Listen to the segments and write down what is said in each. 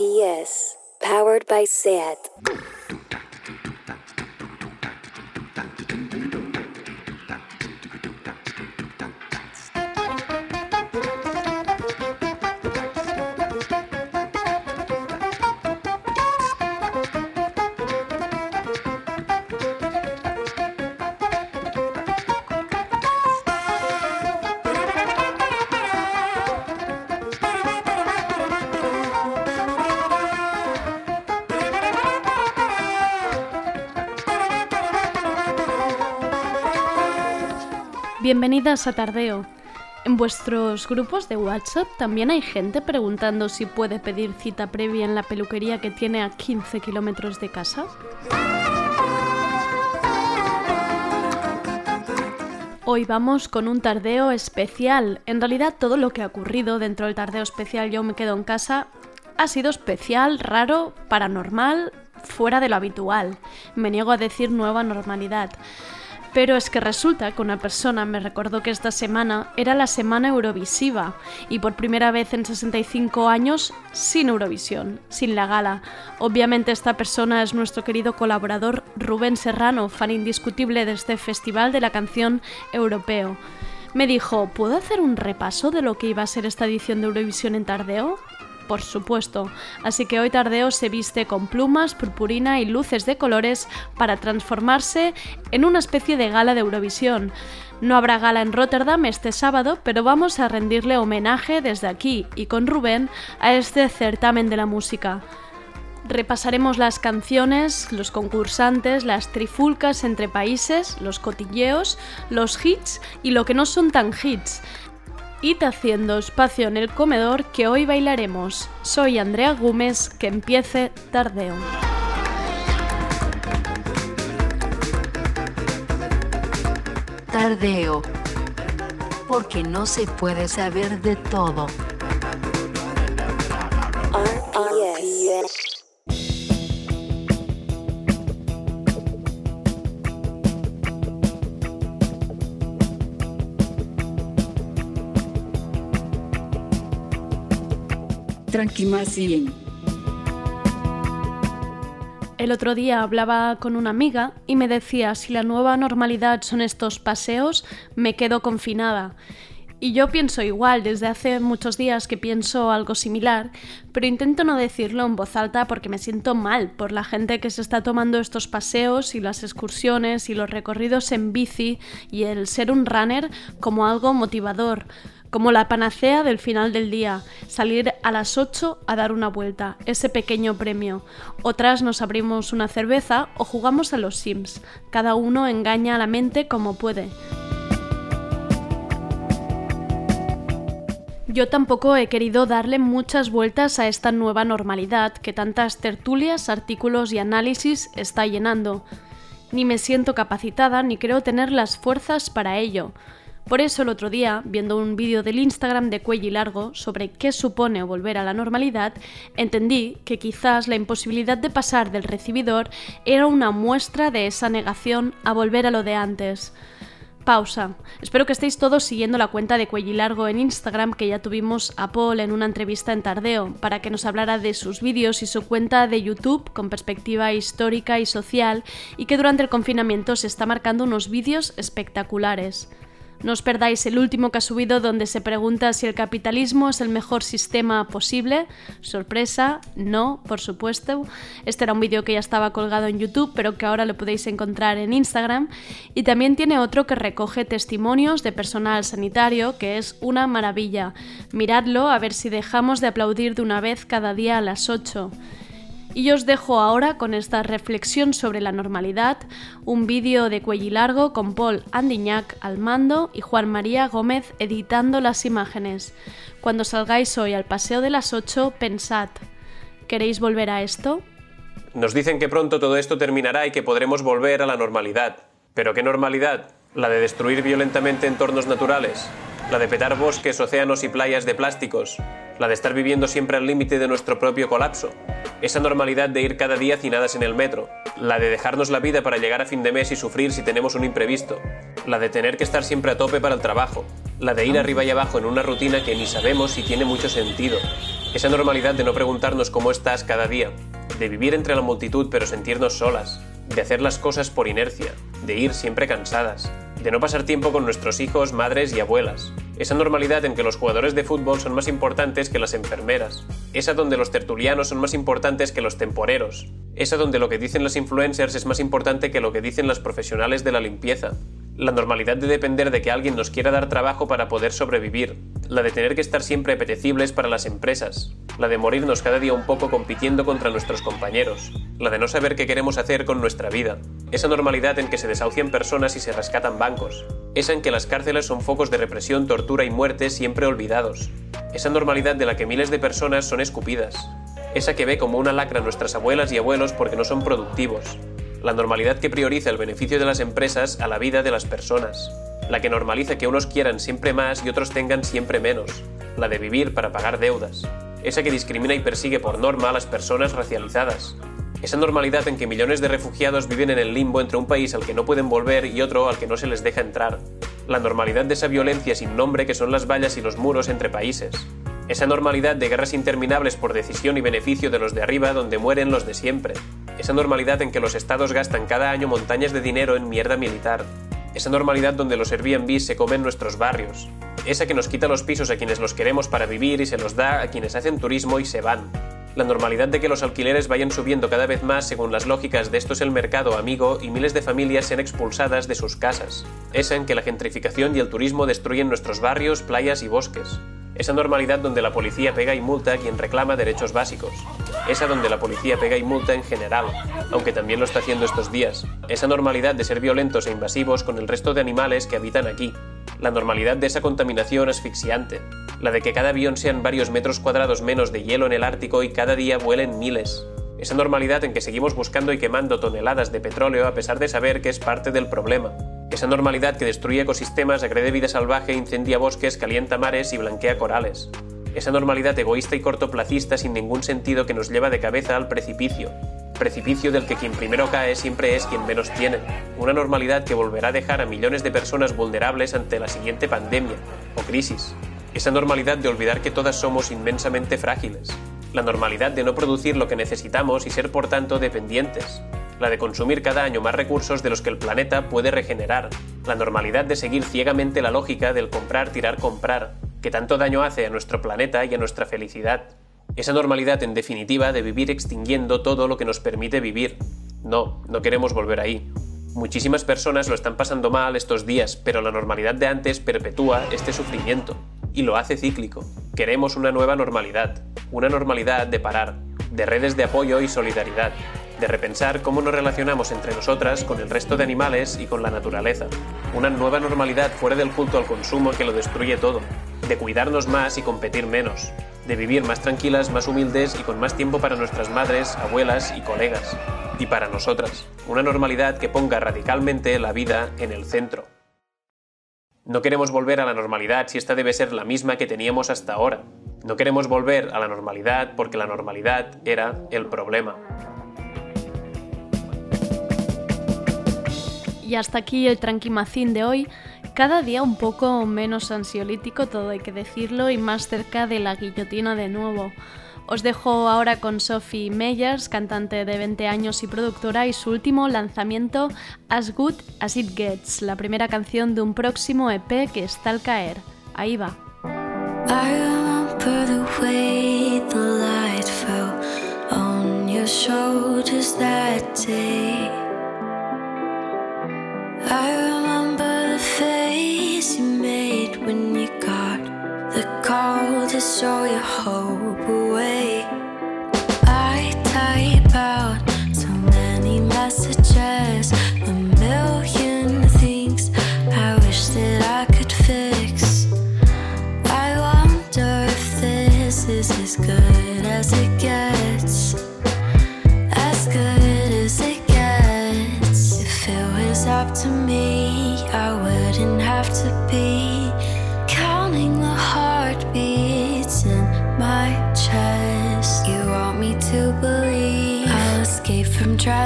RPS, powered by SAT. Bienvenidas a Tardeo. En vuestros grupos de WhatsApp también hay gente preguntando si puede pedir cita previa en la peluquería que tiene a 15 kilómetros de casa. Hoy vamos con un tardeo especial. En realidad todo lo que ha ocurrido dentro del tardeo especial Yo me quedo en casa ha sido especial, raro, paranormal, fuera de lo habitual. Me niego a decir nueva normalidad. Pero es que resulta que una persona me recordó que esta semana era la semana Eurovisiva y por primera vez en 65 años sin Eurovisión, sin la gala. Obviamente esta persona es nuestro querido colaborador Rubén Serrano, fan indiscutible de este festival de la canción europeo. Me dijo, ¿puedo hacer un repaso de lo que iba a ser esta edición de Eurovisión en Tardeo? Por supuesto. Así que hoy Tardeo se viste con plumas, purpurina y luces de colores para transformarse en una especie de gala de Eurovisión. No habrá gala en Rotterdam este sábado, pero vamos a rendirle homenaje desde aquí y con Rubén a este certamen de la música. Repasaremos las canciones, los concursantes, las trifulcas entre países, los cotilleos, los hits y lo que no son tan hits. Id haciendo espacio en el comedor que hoy bailaremos. Soy Andrea Gómez, que empiece tardeo. Tardeo. Porque no se puede saber de todo. Tranquimacien. El otro día hablaba con una amiga y me decía, si la nueva normalidad son estos paseos, me quedo confinada. Y yo pienso igual, desde hace muchos días que pienso algo similar, pero intento no decirlo en voz alta porque me siento mal por la gente que se está tomando estos paseos y las excursiones y los recorridos en bici y el ser un runner como algo motivador como la panacea del final del día, salir a las 8 a dar una vuelta, ese pequeño premio. Otras nos abrimos una cerveza o jugamos a los Sims. Cada uno engaña a la mente como puede. Yo tampoco he querido darle muchas vueltas a esta nueva normalidad que tantas tertulias, artículos y análisis está llenando. Ni me siento capacitada ni creo tener las fuerzas para ello. Por eso el otro día, viendo un vídeo del Instagram de Cuello Largo sobre qué supone volver a la normalidad, entendí que quizás la imposibilidad de pasar del recibidor era una muestra de esa negación a volver a lo de antes. Pausa. Espero que estéis todos siguiendo la cuenta de Cuello Largo en Instagram que ya tuvimos a Paul en una entrevista en Tardeo para que nos hablara de sus vídeos y su cuenta de YouTube con perspectiva histórica y social y que durante el confinamiento se está marcando unos vídeos espectaculares. No os perdáis el último que ha subido donde se pregunta si el capitalismo es el mejor sistema posible. Sorpresa, no, por supuesto. Este era un vídeo que ya estaba colgado en YouTube, pero que ahora lo podéis encontrar en Instagram. Y también tiene otro que recoge testimonios de personal sanitario, que es una maravilla. Miradlo a ver si dejamos de aplaudir de una vez cada día a las 8. Y os dejo ahora con esta reflexión sobre la normalidad, un vídeo de cuello largo con Paul Andiñac al mando y Juan María Gómez editando las imágenes. Cuando salgáis hoy al paseo de las 8, pensad, ¿queréis volver a esto? Nos dicen que pronto todo esto terminará y que podremos volver a la normalidad. ¿Pero qué normalidad? ¿La de destruir violentamente entornos naturales? ¿La de petar bosques, océanos y playas de plásticos? La de estar viviendo siempre al límite de nuestro propio colapso, esa normalidad de ir cada día hacinadas en el metro, la de dejarnos la vida para llegar a fin de mes y sufrir si tenemos un imprevisto, la de tener que estar siempre a tope para el trabajo, la de ir arriba y abajo en una rutina que ni sabemos si tiene mucho sentido, Esa normalidad de no preguntarnos cómo estás cada día, de vivir entre la multitud pero sentirnos solas, de hacer las cosas por inercia, de ir siempre cansadas, de no pasar tiempo con nuestros hijos, madres y abuelas. Esa normalidad en que los jugadores de fútbol son más importantes que las enfermeras. Esa donde los tertulianos son más importantes que los temporeros. Esa donde lo que dicen los influencers es más importante que lo que dicen los profesionales de la limpieza. La normalidad de depender de que alguien nos quiera dar trabajo para poder sobrevivir, la de tener que estar siempre apetecibles para las empresas, la de morirnos cada día un poco compitiendo contra nuestros compañeros, la de no saber qué queremos hacer con nuestra vida, esa normalidad en que se desahucian personas y se rescatan bancos, esa en que las cárceles son focos de represión, tortura y muerte siempre olvidados, esa normalidad de la que miles de personas son escupidas, esa que ve como una lacra a nuestras abuelas y abuelos porque no son productivos, la normalidad que prioriza el beneficio de las empresas a la vida de las personas, la que normaliza que unos quieran siempre más y otros tengan siempre menos, la de vivir para pagar deudas, esa que discrimina y persigue por norma a las personas racializadas, esa normalidad en que millones de refugiados viven en el limbo entre un país al que no pueden volver y otro al que no se les deja entrar, la normalidad de esa violencia sin nombre que son las vallas y los muros entre países, esa normalidad de guerras interminables por decisión y beneficio de los de arriba donde mueren los de siempre, esa normalidad en que los estados gastan cada año montañas de dinero en mierda militar, esa normalidad donde los Airbnb se comen nuestros barrios, esa que nos quita los pisos a quienes los queremos para vivir y se los da a quienes hacen turismo y se van, la normalidad de que los alquileres vayan subiendo cada vez más según las lógicas de esto es el mercado amigo y miles de familias sean expulsadas de sus casas, esa en que la gentrificación y el turismo destruyen nuestros barrios, playas y bosques, esa normalidad donde la policía pega y multa a quien reclama derechos básicos. Esa donde la policía pega y multa en general, aunque también lo está haciendo estos días. Esa normalidad de ser violentos e invasivos con el resto de animales que habitan aquí. La normalidad de esa contaminación asfixiante. La de que cada avión sean varios metros cuadrados menos de hielo en el Ártico y cada día vuelen miles. Esa normalidad en que seguimos buscando y quemando toneladas de petróleo a pesar de saber que es parte del problema esa normalidad que destruye ecosistemas, agrede vida salvaje, incendia bosques, calienta mares y blanquea corales. Esa normalidad egoísta y cortoplacista sin ningún sentido que nos lleva de cabeza al precipicio. Precipicio del que quien primero cae siempre es quien menos tiene. Una normalidad que volverá a dejar a millones de personas vulnerables ante la siguiente pandemia o crisis. Esa normalidad de olvidar que todas somos inmensamente frágiles. La normalidad de no producir lo que necesitamos y ser por tanto dependientes la de consumir cada año más recursos de los que el planeta puede regenerar, la normalidad de seguir ciegamente la lógica del comprar, tirar, comprar, que tanto daño hace a nuestro planeta y a nuestra felicidad. Esa normalidad, en definitiva, de vivir extinguiendo todo lo que nos permite vivir. No, no queremos volver ahí. Muchísimas personas lo están pasando mal estos días, pero la normalidad de antes perpetúa este sufrimiento y lo hace cíclico. Queremos una nueva normalidad, una normalidad de parar, de redes de apoyo y solidaridad, de repensar cómo nos relacionamos entre nosotras con el resto de animales y con la naturaleza. Una nueva normalidad fuera del culto al consumo que lo destruye todo. De cuidarnos más y competir menos. De vivir más tranquilas, más humildes y con más tiempo para nuestras madres, abuelas y colegas. Y para nosotras. Una normalidad que ponga radicalmente la vida en el centro. No queremos volver a la normalidad si esta debe ser la misma que teníamos hasta ahora. No queremos volver a la normalidad porque la normalidad era el problema. Y hasta aquí el tranquimacín de hoy. Cada día un poco menos ansiolítico, todo hay que decirlo, y más cerca de la guillotina de nuevo. Os dejo ahora con Sophie Meyers, cantante de 20 años y productora, y su último lanzamiento, As Good As It Gets, la primera canción de un próximo EP que está al caer. Ahí va. Remember the face you made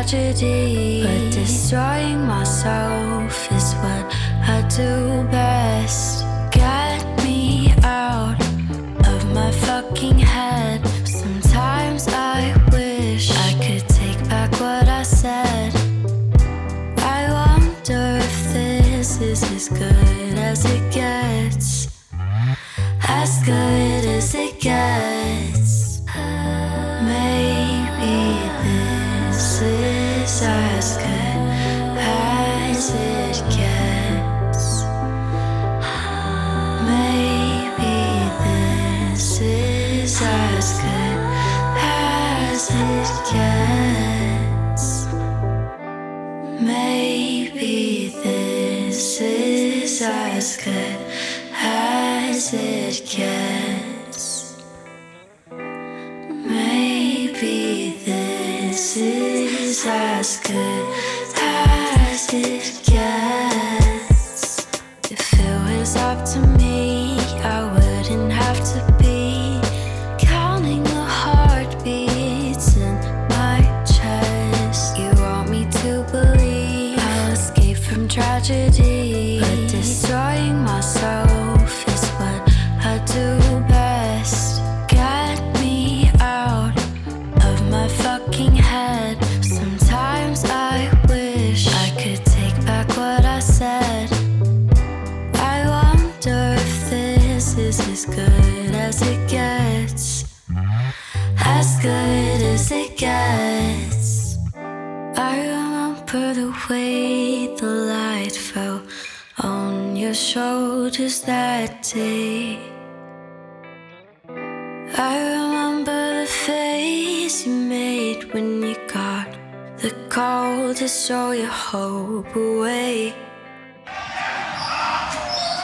tragedy, but destroying myself is good as it gets. As good as it gets. I remember the way the light fell on your shoulders that day. I remember the face you made when you got the call to show your hope away.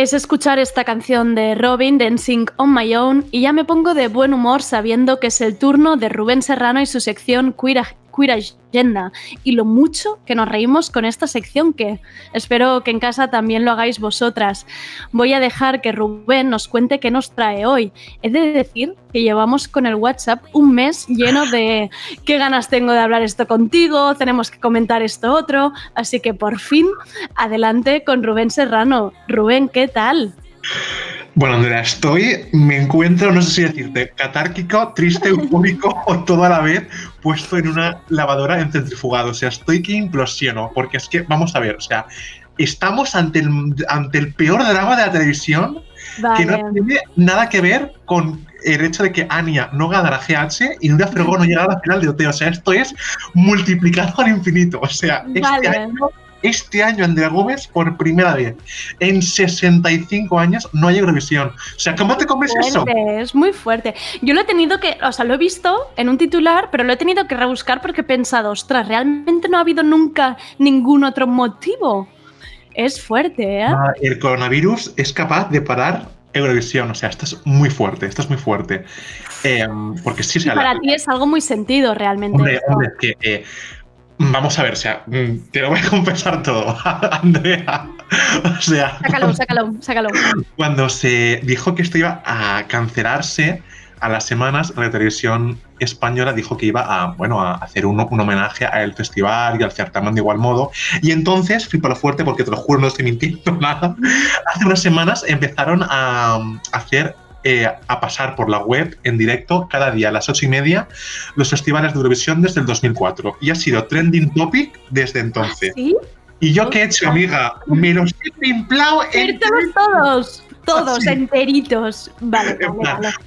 Es escuchar esta canción de Robin, Dancing on My Own, y ya me pongo de buen humor sabiendo que es el turno de Rubén Serrano y su sección Queer, Queer Agenda, y lo mucho que nos reímos con esta sección que espero que en casa también lo hagáis vosotras. Voy a dejar que Rubén nos cuente qué nos trae hoy. He de decir que llevamos con el WhatsApp un mes lleno de qué ganas tengo de hablar esto contigo, tenemos que comentar esto otro, así que por fin adelante con Rubén Serrano. Rubén, ¿qué tal? Bueno, Andrea, estoy, me encuentro, no sé si decirte, catárquico, triste, eufórico o todo a la vez puesto en una lavadora en centrifugado. O sea, estoy que implosiono, porque es que, vamos a ver, o sea, estamos ante el, ante el peor drama de la televisión que no tiene nada que ver con el hecho de que Anya no ganara GH y Nuria Fergó no llegara a la final de OT. O sea, esto es multiplicado al infinito. O sea, este año este año Andrea Gómez por primera vez en 65 años no hay Eurovisión. O sea, ¿cómo te comes eso? Fuerte, es muy fuerte. Yo lo he tenido que, o sea, lo he visto en un titular, pero lo he tenido que rebuscar porque he pensado, ostras, realmente no ha habido nunca ningún otro motivo. Es fuerte, ¿eh? Ah, El coronavirus es capaz de parar Eurovisión. O sea, esto es muy fuerte, esto es muy fuerte. Eh, porque sí, Y sea, la- para ti es algo muy sentido realmente. Hombre, hombre, es que eh, vamos a ver, o sea, mm, te lo voy a confesar todo, Andrea. O sea, Sácalo, sácalo, sácalo. cuando se dijo que esto iba a cancelarse a las semanas, la televisión española dijo que iba a, bueno, a hacer un, un homenaje al festival y al certamen de igual modo. Y entonces, flipa lo fuerte, porque te lo juro, no estoy mintiendo nada, hace unas semanas empezaron a hacer, eh, a pasar por la web en directo cada día a las ocho y media los festivales de Eurovisión desde el 2004. Y ha sido trending topic desde entonces. ¿Sí? ¿Y yo qué he hecho, amiga? Me los he pimplado en todos, todos enteritos. Vale.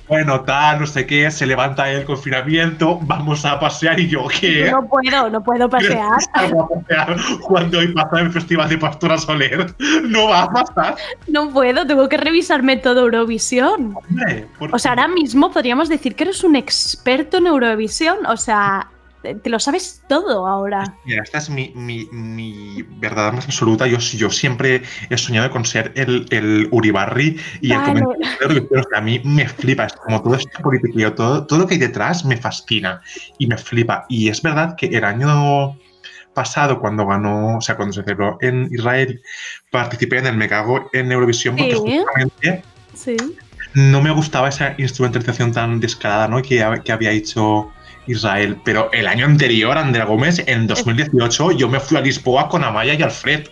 Bueno, tal, no sé qué, se levanta el confinamiento, vamos a pasear y yo, ¿qué? No puedo, no puedo pasear. A pasear cuando hoy pasa el Festival de Pastora Soler. No va a pasar. No puedo, tengo que revisarme todo Eurovisión. Hombre, O sea, ahora mismo podríamos decir que eres un experto en Eurovisión. O sea, te lo sabes todo ahora. Mira, esta es mi, mi, mi verdad más absoluta. Yo, yo siempre he soñado con ser el, el Uribarri y el comentario que a mí me flipa. Es como todo este politiqueo, todo, todo lo que hay detrás me fascina y me flipa. Y es verdad que el año pasado, cuando ganó, o sea, cuando se celebró en Israel, participé en el Me Cago en Eurovisión porque Sí. justamente Sí. no me gustaba esa instrumentalización tan descarada ¿no? que, que había hecho Israel. Pero el año anterior, Andrea Gómez, en 2018, yo me fui a Lisboa con Amaya y Alfred.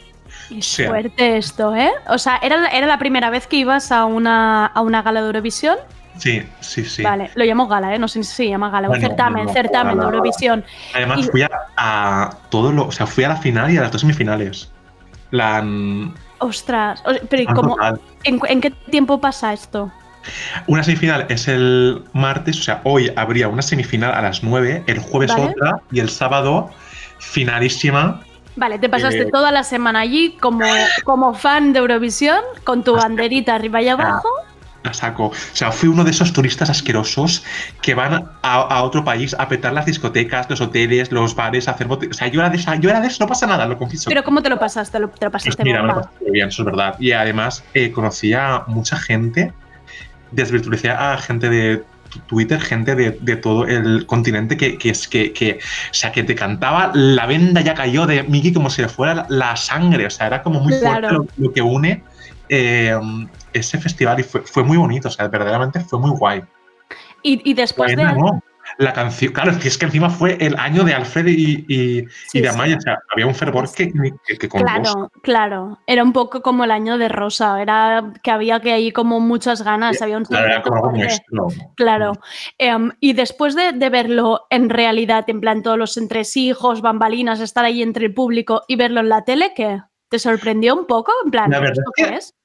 Es fuerte esto, ¿eh? O sea, ¿era, la- ¿era la primera vez que ibas a una, a una gala de Eurovisión? Sí, sí, sí. Vale, lo llamo gala, ¿eh? No sé si se llama gala, un Bueno, certamen, no, certamen de Eurovisión. Además, Y- fui a, a todo lo. O sea, fui a la final y a las dos semifinales. La. Ostras, pero ¿y cómo, en qué tiempo pasa esto? Una semifinal es el martes, o sea, hoy habría una semifinal a las 9, el jueves Vale. otra y el sábado finalísima. Vale, te pasaste Eh, toda la semana allí como, como fan de Eurovisión, con tu banderita arriba y abajo. A saco. O sea, fui uno de esos turistas asquerosos que van a, a otro país a petar las discotecas, los hoteles, los bares, a hacer O sea, yo era de esa, yo era de eso, no pasa nada, lo confieso. Pero ¿cómo te lo pasaste? ¿Lo- ¿Te lo Pues pasaste mira, me lo pasé bien, eso es verdad. Y además eh, conocí a mucha gente, desvirtualicé a gente de Twitter, gente de, de todo el continente que, que es que, que, o sea, que te cantaba la venda ya cayó de Miki como si le fuera la, la sangre. O sea, era como muy fuerte lo, lo que une eh, ese festival y fue, fue muy bonito. O sea, verdaderamente fue muy guay. Y, y después Bueno, de... no, La canción, claro, es que, es que encima fue el año de Alfred y, y, Sí, y de sí. Amaya. O sea, había un fervor que, que, que con Rosa. Claro, claro. Era un poco como el año de Rosa. Era que había que ahí como muchas ganas. Había un Claro, era sentimiento como. Claro. Em, y después de, de verlo en realidad, en plan todos los entresijos, bambalinas, estar ahí entre el público y verlo en la tele, ¿qué? ¿Te sorprendió un poco? En plan, La verdad ¿esto es qué que- es?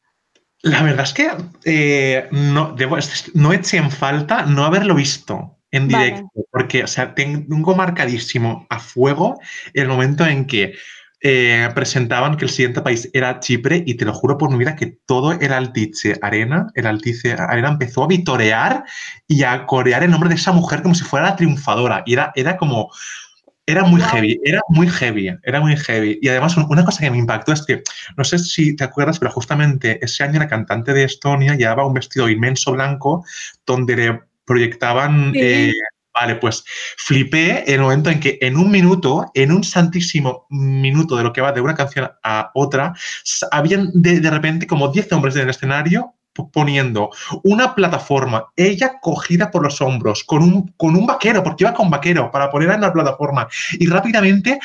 La verdad es que eh, no, debo, no eché en falta no haberlo visto en Vale. directo, porque o sea, tengo marcadísimo a fuego el momento en que eh, presentaban que el siguiente país era Chipre y te lo juro por mi vida que todo el Altice Arena, el Altice Arena empezó a vitorear y a corear el nombre de esa mujer como si fuera la triunfadora y era, era como... Era muy heavy, era muy heavy, era muy heavy. Y además un- una cosa que me impactó es que, no sé si te acuerdas, pero justamente ese año la cantante de Estonia llevaba un vestido inmenso blanco donde le proyectaban... Sí. eh, vale, pues flipé el momento en que en un minuto, en un santísimo minuto de lo que va de una canción a otra, habían de, de repente como 10 hombres en el escenario poniendo una plataforma, ella cogida por los hombros, con un, con un vaquero, porque iba con vaquero, para ponerla en la plataforma. Y rápidamente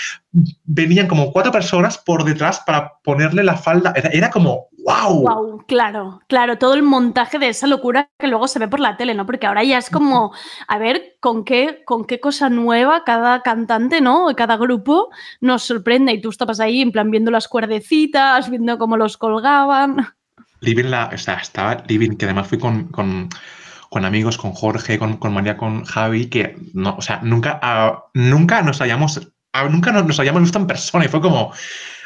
venían como cuatro personas por detrás para ponerle la falda. Era, era como, wow. Wow, claro, claro, todo el montaje de esa locura que luego se ve por la tele, ¿no? Porque ahora ya es como, a ver, con qué, con qué cosa nueva cada cantante, ¿no? Cada grupo nos sorprende y tú estabas ahí en plan viendo las cuerdecitas, viendo cómo los colgaban. Living la, o sea, estaba Living, que además fui con, con, con amigos, con Jorge, con, con María, con Javi, que no, o sea, nunca, ah, nunca nos hayamos, ah, nunca nos, nos hayamos visto en persona y fue como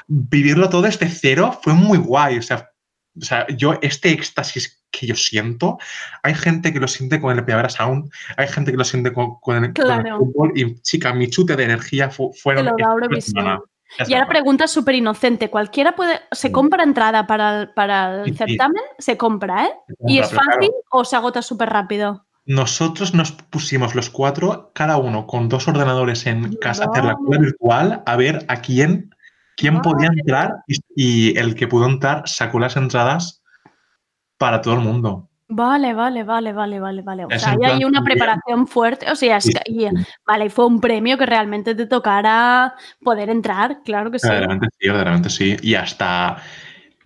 vivirlo todo desde cero, fue muy guay. O sea, o sea, yo este éxtasis que yo siento, hay gente que lo siente con el Primavera Sound, hay gente que lo siente con, con el, con el Claro. fútbol y chica, mi chute de energía fu- Te fueron... lo da Eurovisión. Y ahora pregunta súper inocente, ¿cualquiera puede, se compra entrada para el, para el sí. certamen? Se compra, ¿eh? ¿Y es claro, fácil o se agota súper rápido? Nosotros nos pusimos los cuatro, cada uno con dos ordenadores en casa, hacer la cola virtual, a ver a quién, quién podía Vale. entrar y, y el que pudo entrar sacó las entradas para todo el mundo. Vale, vale, vale, vale, vale, vale. O Es sea, hay ahí plan una preparación fuerte. O sea, es Sí, que- y- sí. vale, fue un premio que realmente te tocara poder entrar, claro que sí. Verdaderamente sí, verdaderamente sí. Y hasta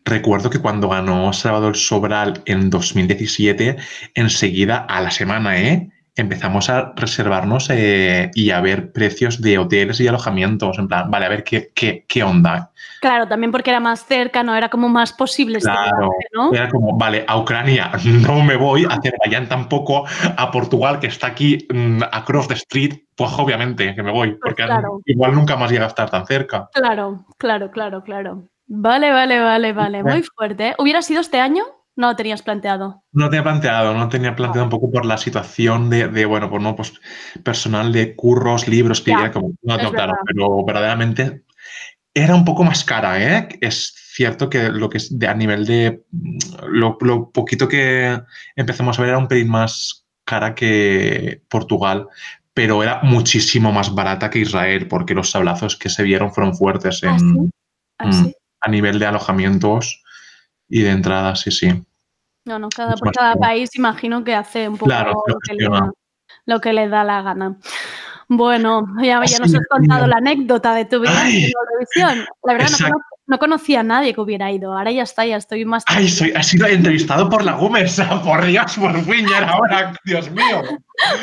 recuerdo que cuando ganó Salvador Sobral en 2017, enseguida a la semana, ¿eh? Empezamos a reservarnos eh, y a ver precios de hoteles y alojamientos. En plan, vale, a ver qué, qué, qué onda. Claro, también porque era más cerca, no era como más posible este Claro, viaje, ¿no? era como, vale, a Ucrania no me voy, a Azerbaiyán tampoco, a Portugal, que está aquí mm, across the street, pues obviamente que me voy, porque claro. igual nunca más llega a estar tan cerca. Claro, claro, claro, claro. Vale, vale, vale, vale. Muy fuerte. ¿eh? ¿Hubiera sido este año? No lo tenías planteado. No tenía planteado, no tenía planteado un poco por la situación de, de, bueno, pues no, pues personal de curros, libros, que Ya, era como, no, no, claro, pero verdaderamente era un poco más cara, ¿eh? Es cierto que lo que es de, a nivel de lo, lo poquito que empezamos a ver era un pelín más cara que Portugal, pero era muchísimo más barata que Israel, porque los sablazos que se vieron fueron fuertes en, ¿Ah, sí? ¿Ah, mm, sí? a nivel de alojamientos y de entradas, sí, sí. No, no, cada, por país imagino que hace un poco Claro, lo que le, gestiona. lo que le da la gana. Bueno, ya, ya nos has contado la anécdota de tu vida en Eurovisión. La verdad, no no conocía a nadie que hubiera ido. Ahora ya está, ya estoy más. Ay, soy, has sido entrevistado por la Gómez. Por Dios, por fin, ya era hora. Dios mío.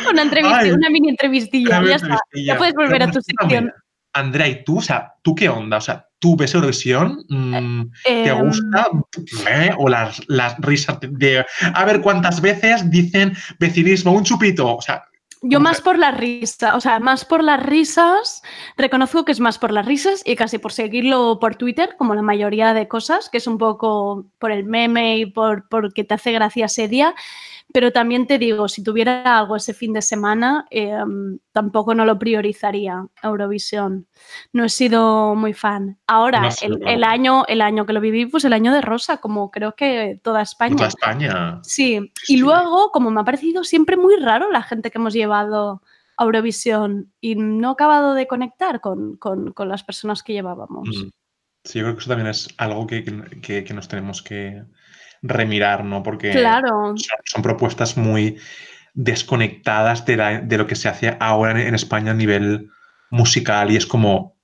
una entrevista, Ay. una mini entrevistilla. Ya está. Ya puedes volver a tu sección. Andrea, ¿y tú? O sea, ¿tú qué onda? O sea, ¿tú ves Eurovisión? Mm, ¿Te Em, gusta? ¿Eh? ¿O las, las risas de... A ver, ¿cuántas veces dicen vecinismo, un chupito? O sea, Yo ¿Cómo más por las risas, o sea, más por las risas, reconozco que es más por las risas y casi por seguirlo por Twitter, como la mayoría de cosas, que es un poco por el meme y por porque te hace gracia ese día. Pero también te digo, si tuviera algo ese fin de semana, eh, tampoco no lo priorizaría Eurovisión. No he sido muy fan. Ahora, No el, año, el año que lo viví, pues el año de Rosa, como creo que toda España. toda España. Sí, Sí. y luego, como me ha parecido siempre muy raro la gente que hemos llevado a Eurovisión y no he acabado de conectar con, con- con las personas que llevábamos. Mm. Sí, yo creo que eso también es algo que, que- que nos tenemos que remirar, ¿no? Porque Claro, son, son propuestas muy desconectadas de, la- de lo que se hace ahora en, en España a nivel musical y es como,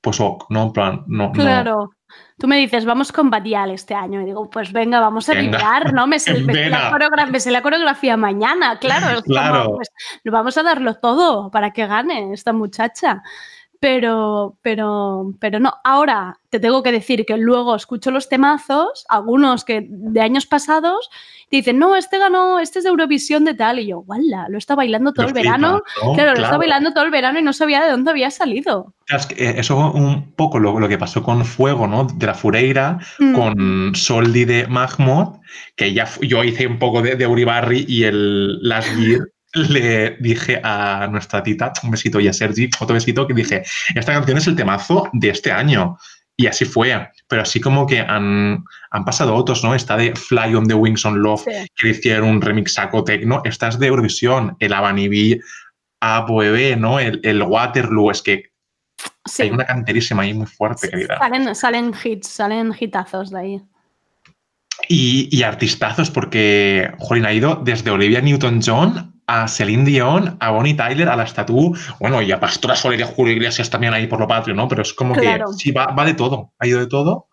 pues, ok, ¿no? En plan, no, no- claro. Tú me dices, vamos con Badial este año. Y digo, pues venga, vamos a vibrar, ¿no? Me sé, me la, vena. coreogra- me sé la coreografía mañana, claro. es como, Claro. pues, vamos a darlo todo para que gane esta muchacha. Pero, pero, pero no. Ahora te tengo que decir que luego escucho los temazos, algunos que de años pasados, te dicen, no, este ganó, este es de Eurovisión de tal. Y yo, guala, lo está bailando todo el verano. ¿no? Claro, lo está bailando todo el verano y no sabía de dónde había salido. Es que, eh, eso un poco lo, lo que pasó con Fuego, ¿no? De la Fureira, Mm. con Soldi de Mahmoud, que ya yo hice un poco de, de Uribarri y el Last Year le dije a nuestra tita, un besito, y a Sergi, otro besito, que dije, esta canción es el temazo de este año. Y así fue. Pero así como que han, han pasado otros, ¿no? Esta de Fly on the Wings on Love, Sí. que le hicieron un remixaco tecno. Esta es de Eurovisión, el Abanibi a Boebé, ¿no? El, el Waterloo. Es que Sí. hay una canterísima ahí muy fuerte, Sí, querida. Salen, salen hits, salen hitazos de ahí. Y, y artistazos, porque, jolín, ha ido desde Olivia Newton-John a Celine Dion, a Bonnie Tyler, a la Statue, bueno, y a Pastora Soler y a Julio Iglesias también ahí por lo patrio, ¿no? Pero es como Claro. que sí, va, va de todo, ha ido de todo.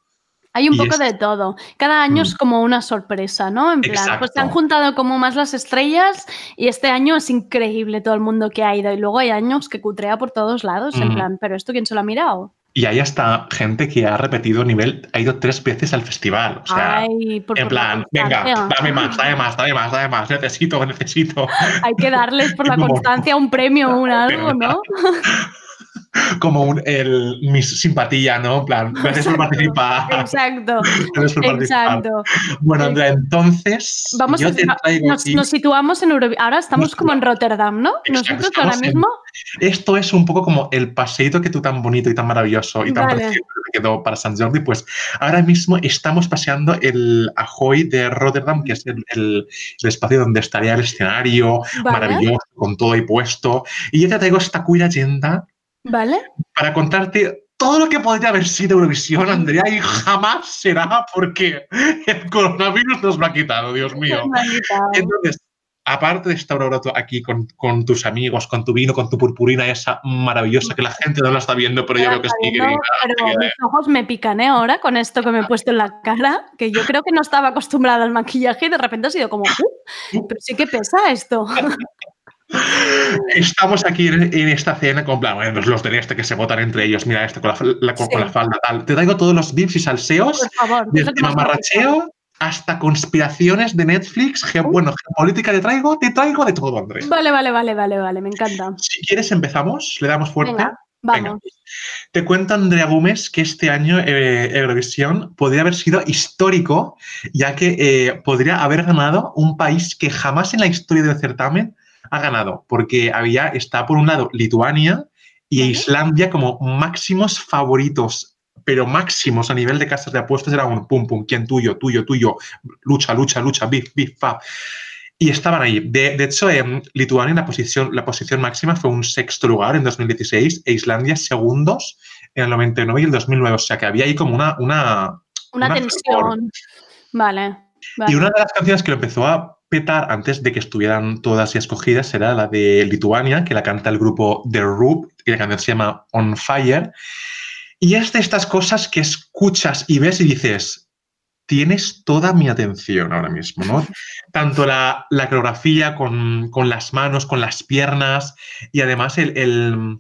Hay un poco es- de todo. Cada año Mm. es como una sorpresa, ¿no? En plan, pues se han juntado como más las estrellas y este año es increíble todo el mundo que ha ido. Y luego hay años que cutrea por todos lados, en Mm. plan, ¿pero esto quién se lo ha mirado? Y hay hasta gente que ha repetido nivel, ha ido tres veces al festival. O sea, Ay, por, en por plan, venga, dame más, dame más, dame más, dame más, necesito, necesito. Hay que darles por la constancia un premio o un algo, ¿no? Como un, el, mi simpatía, ¿no? En plan, gracias por participar. Exacto, Gracias por participar. exacto. Bueno, Andrea, entonces Vamos yo a te va- traigo nos, situamos en Eurovisión. Ahora estamos Nos como en Rotterdam, ¿no? Exacto, Nosotros ahora en- mismo. Esto es un poco como el paseíto que tú tan bonito y tan maravilloso y tan Vale. precioso que quedó para San Jordi. Pues ahora mismo estamos paseando el Ahoy de Rotterdam, que es el, el- el espacio donde estaría el escenario Vale. maravilloso, con todo ahí puesto. Y yo te traigo esta cuya agenda ¿Vale? para contarte todo lo que podría haber sido Eurovisión, Andrea, y jamás será porque el coronavirus nos lo ha quitado, Dios mío. Entonces, aparte de estar ahora aquí con, con tus amigos, con tu vino, con tu purpurina esa maravillosa que la gente no la está viendo, pero yo veo que sí, querida. pero mis ojos me pican ¿eh? ahora con esto que me he puesto en la cara, que yo creo que no estaba acostumbrada al maquillaje y de repente ha sido como, "Uh, pero sí que pesa esto. Estamos aquí en, esta cena con plan, bueno, los de este que se votan entre ellos, mira este con la, la- con, la falda tal. Te traigo todos los bips y salseos, Por favor, ¿qué es lo desde mamarracheo hasta conspiraciones de Netflix, bueno, geopolítica te traigo, te traigo de todo, Andrea. Vale, vale, vale, vale, vale, me encanta. Si quieres empezamos, le damos fuerte. Venga, Venga. vamos. Te cuenta Andrea Gómez que este año eh, Eurovisión podría haber sido histórico, ya que eh, podría haber ganado un país que jamás en la historia del certamen ha ganado, porque había, está por un lado Lituania y Vale. Islandia como máximos favoritos, pero máximos a nivel de casas de apuestas era un pum pum, quién tuyo, tuyo, tuyo, lucha, lucha, lucha, bif, bif, fab. Y estaban ahí. De, de hecho, en Lituania la posición, la posición máxima fue un sexto lugar en 2016 e Islandia segundos en el 99 y el 2009. O sea que había ahí como una... una Una Una tensión. Vale, vale. y una de las canciones que lo empezó a petar antes de que estuvieran todas ya escogidas era la de Lituania, que la canta el grupo The Roop, y la canción se llama On Fire. Y es de estas cosas que escuchas y ves y dices, tienes toda mi atención ahora mismo, ¿no? Tanto la, la coreografía con, con, las manos, con las piernas y además el, el,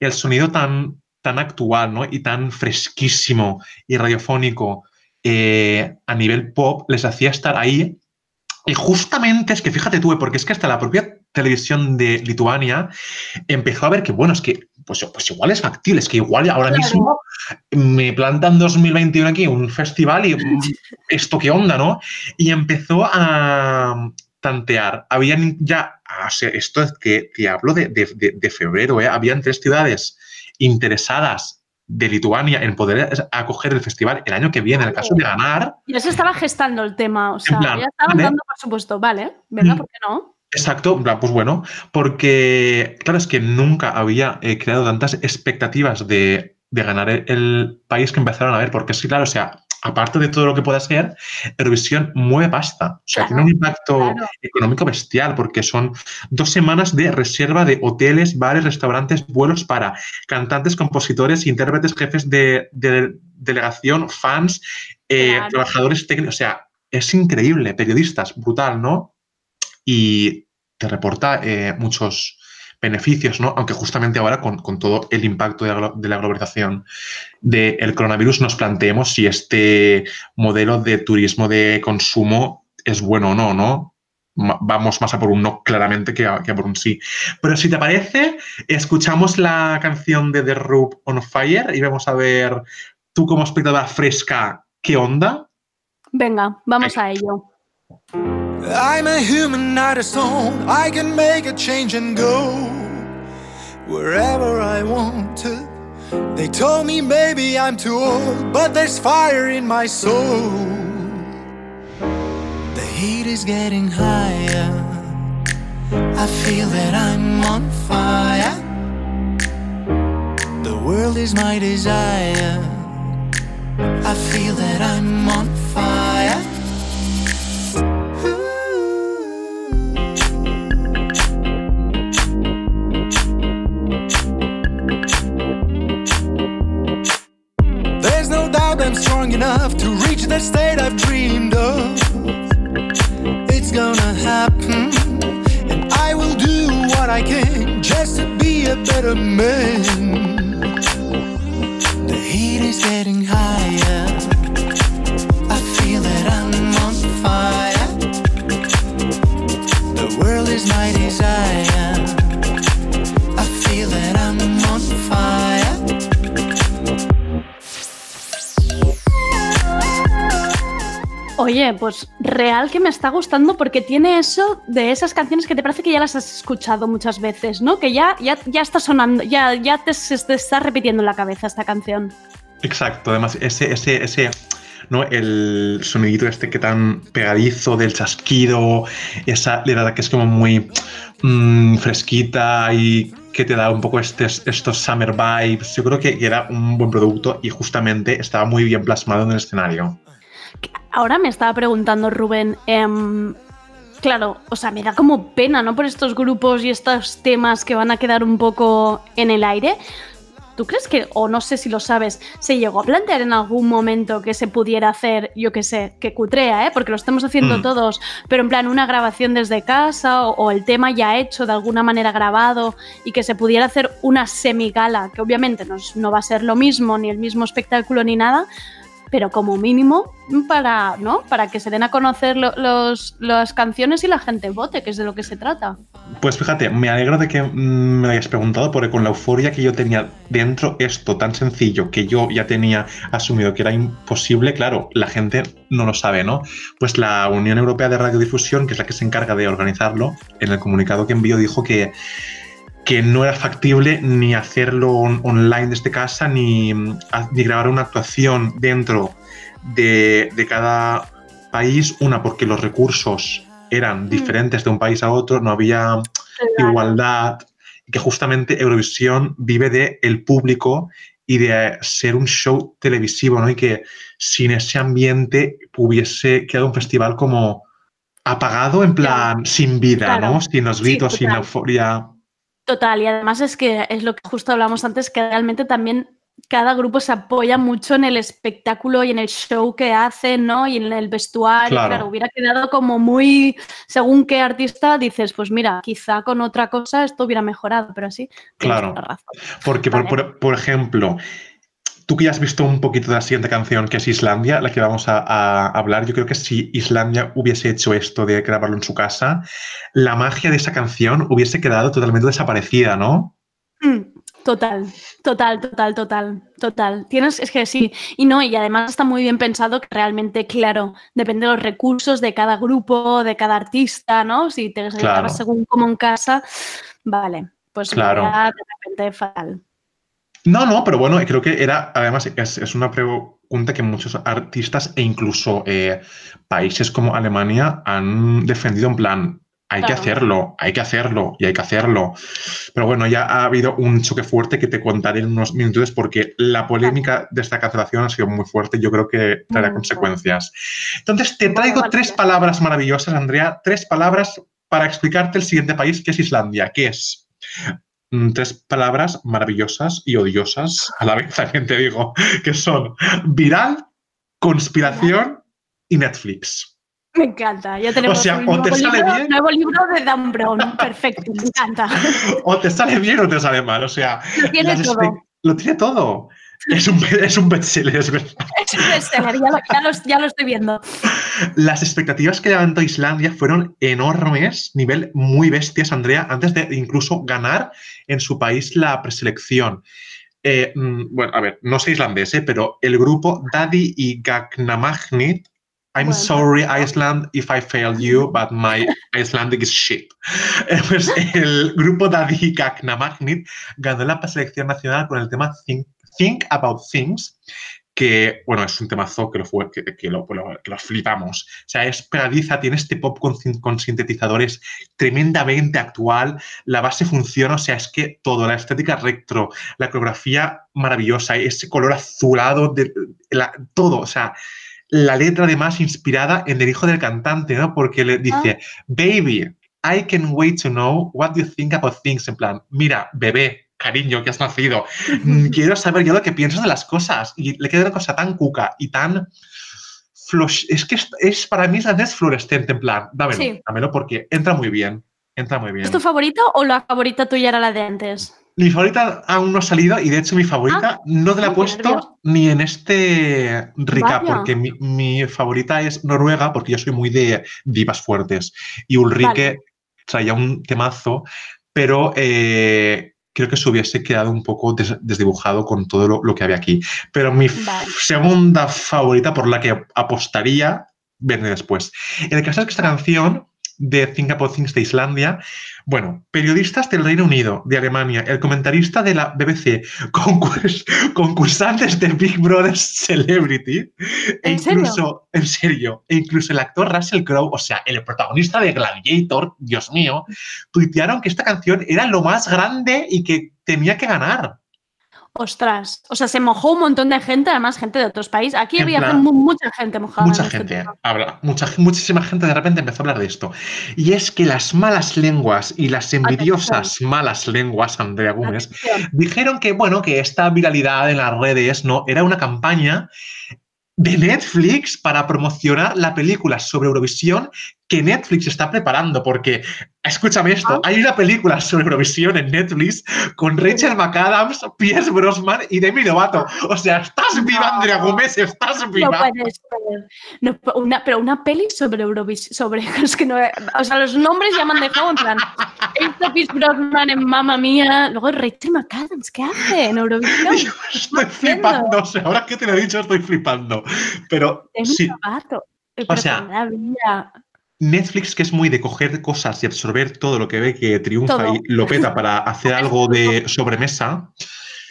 el, sonido tan, tan actual, ¿no? Y tan fresquísimo y radiofónico eh, a nivel pop les hacía estar ahí. Y justamente es que fíjate tú, porque es que hasta la propia televisión de Lituania empezó a ver que, bueno, es que pues, pues igual es factible, es que igual ahora claro. mismo me plantan 2021 aquí un festival y esto qué onda, ¿no? Y empezó a tantear. Habían ya, o sea, esto es que te hablo de, de, de, de febrero, ¿eh? Habían tres ciudades interesadas de Lituania en poder acoger el festival el año que viene, en el caso de ganar. Ya se estaba gestando el tema, o sea, plan, ya estaban dando por supuesto, vale, venga, ¿por qué no? Exacto, pues bueno, porque claro, es que nunca había eh, creado tantas expectativas de, de ganar el, el, país que empezaron a ver, porque sí, claro, o sea, aparte de todo lo que pueda ser, Eurovisión mueve pasta. O sea, claro, tiene un impacto claro. económico bestial porque son dos semanas de reserva de hoteles, bares, restaurantes, vuelos para cantantes, compositores, intérpretes, jefes de, de delegación, fans, eh, claro. trabajadores técnicos. O sea, es increíble, periodistas, brutal, ¿no? Y te reporta eh, muchos, beneficios, ¿no? Aunque justamente ahora con, con todo el impacto de la, de la globalización del coronavirus nos planteemos si este modelo de turismo de consumo es bueno o no, ¿no? Vamos más a por un no claramente que a, que a por un sí. Pero si te parece, escuchamos la canción de The Rub on Fire y vamos a ver tú como espectadora fresca, ¿qué onda? Venga, vamos a ello. I'm a human, not a stone. I can make a change and go wherever I want to. They told me maybe I'm too old, but there's fire in my soul. The heat is getting higher. I feel that I'm on fire. The world is my desire. I feel that I'm on fire. Enough to reach that state I've dreamed of. It's gonna happen, and I will do what I can just to be a better man. The heat is getting higher. Oye, pues real que me está gustando porque tiene eso de esas canciones que te parece que ya las has escuchado muchas veces, ¿no? Que ya, ya, ya está sonando, ya, ya te, te está repitiendo en la cabeza esta canción. Exacto, además ese, ese, ese, ¿no? El sonidito este que tan pegadizo del chasquido, esa letrada que es como muy mmm, fresquita y que te da un poco este, estos summer vibes. Yo creo que era un buen producto y justamente estaba muy bien plasmado en el escenario. Ahora me estaba preguntando Rubén, eh, claro, o sea, me da como pena, ¿no? Por estos grupos y estos temas que van a quedar un poco en el aire. ¿Tú crees que, o no sé si lo sabes, se llegó a plantear en algún momento que se pudiera hacer, yo qué sé, que cutrea, ¿eh? Porque lo estamos haciendo mm. todos, pero en plan una grabación desde casa o, o, el tema ya hecho, de alguna manera grabado, y que se pudiera hacer una semigala, que obviamente no, no va a ser lo mismo, ni el mismo espectáculo ni nada, pero como mínimo para, ¿no? para que se den a conocer lo, los, las canciones y la gente vote, que es de lo que se trata. Pues fíjate, me alegro de que me lo hayas preguntado, porque con la euforia que yo tenía dentro, esto tan sencillo que yo ya tenía asumido que era imposible, claro, la gente no lo sabe, ¿no? Pues la Unión Europea de Radiodifusión, que es la que se encarga de organizarlo, en el comunicado que envió dijo que que no era factible ni hacerlo on online desde casa ni, ni, grabar una actuación dentro de, de, cada país. Una, porque los recursos eran mm. diferentes de un país a otro, no había claro. igualdad, que justamente Eurovisión vive de el público y de ser un show televisivo, ¿no? Y que sin ese ambiente hubiese quedado un festival como apagado, en plan, sin vida, claro. ¿no? Sin los gritos, sí, sin la euforia. Total, y además es que es lo que justo hablamos antes, que realmente también cada grupo se apoya mucho en el espectáculo y en el show que hacen, ¿no? Y en el vestuario. Claro. Claro, hubiera quedado como muy, según qué artista dices, pues mira, quizá con otra cosa esto hubiera mejorado, pero sí, tienes Claro. razón. Porque, por- por ejemplo, tú que ya has visto un poquito de la siguiente canción, que es Islandia, la que vamos a, a hablar, yo creo que si Islandia hubiese hecho esto de grabarlo en su casa, la magia de esa canción hubiese quedado totalmente desaparecida, ¿no? Mm, Total, total, total, total, total. Tienes, es que sí, y no, y además está muy bien pensado que realmente, claro, depende de los recursos de cada grupo, de cada artista, ¿no? Si te grabas Claro. según como en casa, vale, pues Claro. de repente fatal. No, no, pero bueno, creo que era, además, es, es una pregunta que muchos artistas e incluso eh, países como Alemania han defendido en plan, hay que hacerlo, hay que hacerlo y hay que hacerlo. Pero bueno, ya ha habido un choque fuerte que te contaré en unos minutos porque la polémica de esta cancelación ha sido muy fuerte y yo creo que traerá Muy consecuencias. Entonces, te traigo tres palabras maravillosas, Andrea, tres palabras para explicarte el siguiente país que es Islandia, que es tres palabras maravillosas y odiosas a la vez, también te digo, que son viral, conspiración y Netflix. Me encanta, ya tenemos sea, un o te nuevo, sale libro, bien. nuevo libro de Dan Brown, perfecto, me encanta. O te sale bien o te sale mal, o sea, Lo tiene las todo. espe- lo tiene todo. Es un, es un bestseller, es verdad. Es un bestseller, ya lo, ya lo- ya lo estoy viendo. Las expectativas que levantó Islandia fueron enormes, nivel muy bestias, Andrea, antes de incluso ganar en su país la preselección. Eh, mm, bueno, a ver, no sé islandés, eh, pero el grupo Daddy y Gagnamagnit, I'm Bueno. sorry Iceland if I failed you, but my Icelandic is shit. Eh, Pues el grupo Daddy y Gagnamagnit ganó la preselección nacional con el tema Think, Think About Things, que, bueno, es un temazo que lo, que, que lo, lo- que lo flipamos. O sea, es pegadiza, tiene este pop con, con sintetizadores tremendamente actual, la base funciona, o sea, es que todo, la estética retro, la coreografía maravillosa, ese color azulado, de, la- todo, o sea, la letra además inspirada en el hijo del cantante, ¿no? Porque le dice, baby, I can wait to know what you think about things, en plan, mira, bebé, cariño, que has nacido, Mm, quiero saber yo lo que piensas de las cosas. Y le queda una cosa tan cuca y tan. flush- Es que es, es- para mí es fluorescente, en plan, dámelo, Sí. dámelo porque entra muy bien. Entra muy bien. ¿Es tu favorito o la favorita tuya era la de antes? Mi favorita aún no ha salido y de hecho mi favorita no te la he puesto nervios. ni en este Vaya. porque mi, mi favorita es Noruega porque yo soy muy de divas fuertes y Ulrike Vale. traía un temazo, pero eh, creo que se hubiese quedado un poco des- desdibujado con todo lo, lo que había aquí. Pero mi Vale. segunda favorita por la que apostaría viene después. El caso es que esta canción de Think About Things de Islandia, bueno, periodistas del Reino Unido, de Alemania, el comentarista de la BBC, concurs- concursantes de Big Brother Celebrity, e incluso, en serio, e incluso el actor Russell Crowe, o sea, el protagonista de Gladiator, Dios mío, tuitearon que esta canción era lo más grande y que tenía que ganar. Ostras, o sea, se mojó un montón de gente, además gente de otros países. Aquí En había plan- mu- mucha gente mojada. Mucha este gente, habla, mucha, muchísima gente de repente empezó a hablar de esto. Y es que las malas lenguas y las envidiosas malas lenguas, Andrea Gómez, Atención. dijeron que, bueno, que esta viralidad en las redes no era una campaña de Netflix para promocionar la película sobre Eurovisión que Netflix está preparando, porque, escúchame esto, Ah. hay una película sobre Eurovisión en Netflix con Rachel McAdams, Pierce Brosnan y Demi Lovato. O sea, estás viva, Andrea Gómez, estás No viva. puede ser. No, una, pero una peli sobre Eurovisión. Sobre, es que no, o sea, los nombres ya me han dejado en plan. Esto Pierce Brosnan en Mamma Mía. Luego Rachel McAdams, ¿qué hace en Eurovisión? Yo estoy flipando, o sea, ahora que te lo he dicho estoy flipando. Pero Demi sí, Lovato. O sea. Netflix, que es muy de coger cosas y absorber todo lo que ve que triunfa Todo. y lo peta para hacer algo de sobremesa,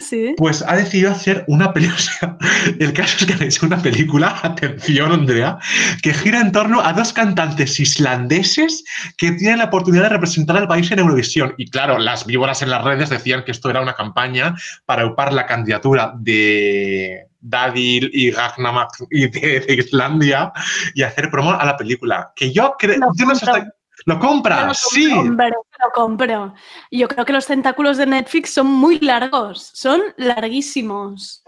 Sí. pues ha decidido hacer una película. El caso es que han hecho una película, atención, Andrea, que gira en torno a dos cantantes islandeses que tienen la oportunidad de representar al país en Eurovisión. Y claro, las víboras en las redes decían que esto era una campaña para upar la candidatura de Dadil y Gagnamak y de, de Islandia y hacer promo a la película. Que yo creo. Lo yo no sé compro. hasta- ¿Lo compras? Sí. hombre, lo compro. Yo creo que los tentáculos de Netflix son muy largos, son larguísimos.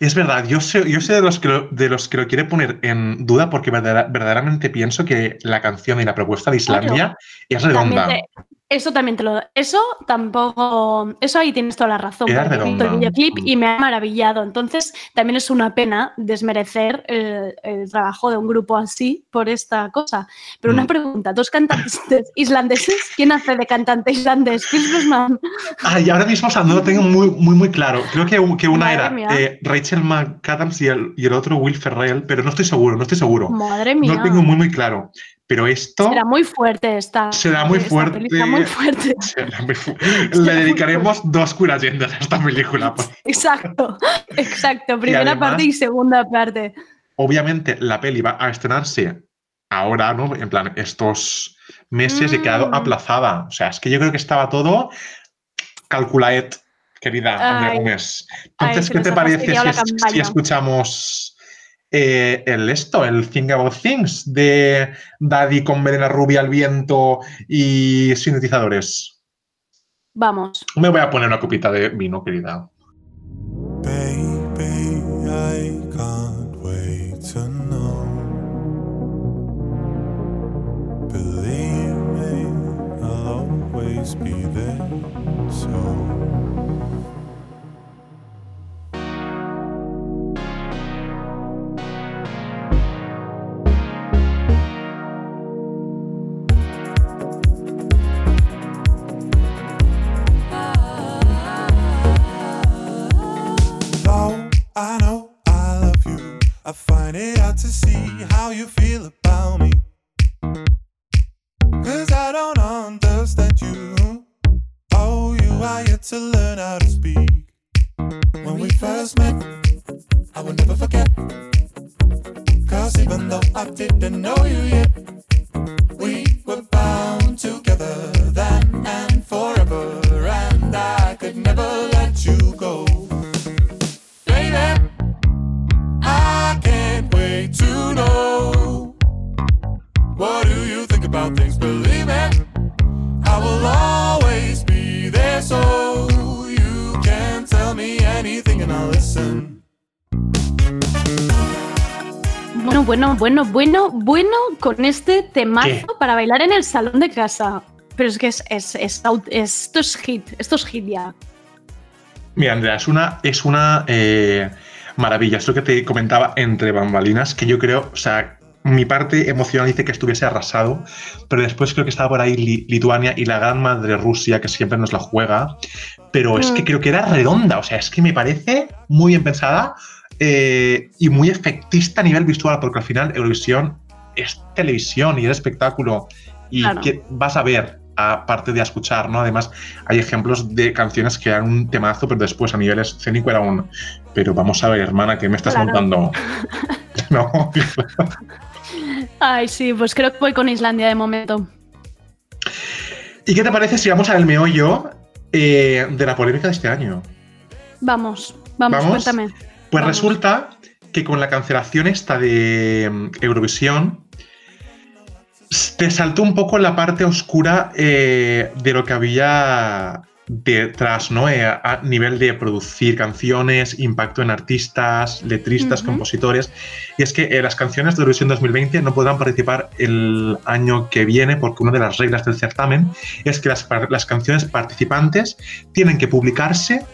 Es verdad, yo sé, yo sé de, los que lo, de los que lo quiere poner en duda porque verdadera- verdaderamente pienso que la canción y la propuesta de Islandia es redonda. También te- eso también te lo Eso tampoco. Eso ahí tienes toda la razón. He visto el videoclip y me ha maravillado. Entonces, también es una pena desmerecer el, el trabajo de un grupo así por esta cosa. Pero una Mm. pregunta: dos cantantes islandeses, ¿quién hace de cantante islandés? Brosnan. Ay, ahora mismo o sea, no lo tengo muy, muy, muy claro. Creo que, que una Madre era eh, Rachel McAdams y el, y el otro Will Ferrell, pero no estoy seguro, no estoy seguro. Madre mía. No lo tengo muy, muy claro. Pero esto Será muy fuerte esta. será muy fuerte. Será muy fuerte. será muy fu- Le dedicaremos dos curayendas a esta película. Exacto, exacto. Primera además- parte y segunda parte. Obviamente, la peli va a estrenarse ahora, ¿no? En plan, estos meses y ha quedado Mm. aplazada. O sea, es que yo creo que estaba todo calculaet, querida. Gómez. Entonces, ¿qué te parece si, es- escuchamos eh, el esto, el Think About Things de Daddy con melena rubia al viento y sintetizadores? Vamos. Me voy a poner una copita de vino, querida. Bueno, bueno, bueno, con este temazo ¿Qué? para bailar en el salón de casa. Pero es que es, es, esto es hit, esto es hit ya. Mira, Andrea, es una, es una eh, maravilla. Es lo que te comentaba entre bambalinas, que yo creo, o sea, mi parte emocional dice que estuviese arrasado, pero después creo que estaba por ahí Li- Lituania y la gran madre Rusia, que siempre nos la juega, pero es que Mm. creo que era redonda, o sea, es que me parece muy bien pensada eh, y muy efectista a nivel visual, porque al final Eurovisión es televisión y es espectáculo y Claro. que vas a ver aparte de escuchar, ¿no? Además, hay ejemplos de canciones que eran un temazo, pero después a nivel escénico era un. Pero vamos a ver, hermana, ¿qué me estás Claro. montando? no. Ay, sí, pues creo que voy con Islandia de momento. ¿Y qué te parece si vamos al meollo eh, de la polémica de este año? Vamos, vamos, ¿Vamos? cuéntame. Pues Vamos. resulta que con la cancelación esta de mm, Eurovisión, te saltó un poco la parte oscura eh, de lo que había detrás, ¿no? Eh, a, nivel de producir canciones, impacto en artistas, letristas, compositores. Y es que eh, las canciones de Eurovisión 2020 no podrán participar el año que viene porque una de las reglas del certamen es que las canciones participantes tienen que publicarse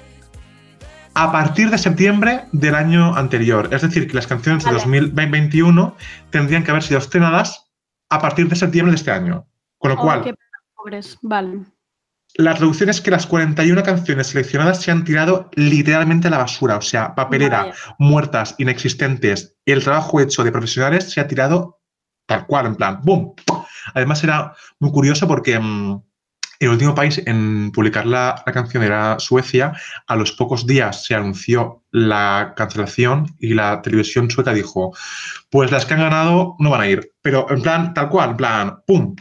a partir de septiembre del año anterior. Es decir, que las canciones Vale. de 2021 tendrían que haber sido estrenadas a partir de septiembre de este año. Con lo Oh, cual, qué pobres. Vale. la traducción es que las 41 canciones seleccionadas se han tirado literalmente a la basura. O sea, papelera, muertas, inexistentes. El trabajo hecho de profesionales se ha tirado tal cual, en plan, ¡boom! Además era muy curioso porque mm, el último país en publicar la, la canción era Suecia. A los pocos días se anunció la cancelación y la televisión sueca dijo, pues las que han ganado no van a ir. Pero en plan, tal cual, en plan, ¡pum!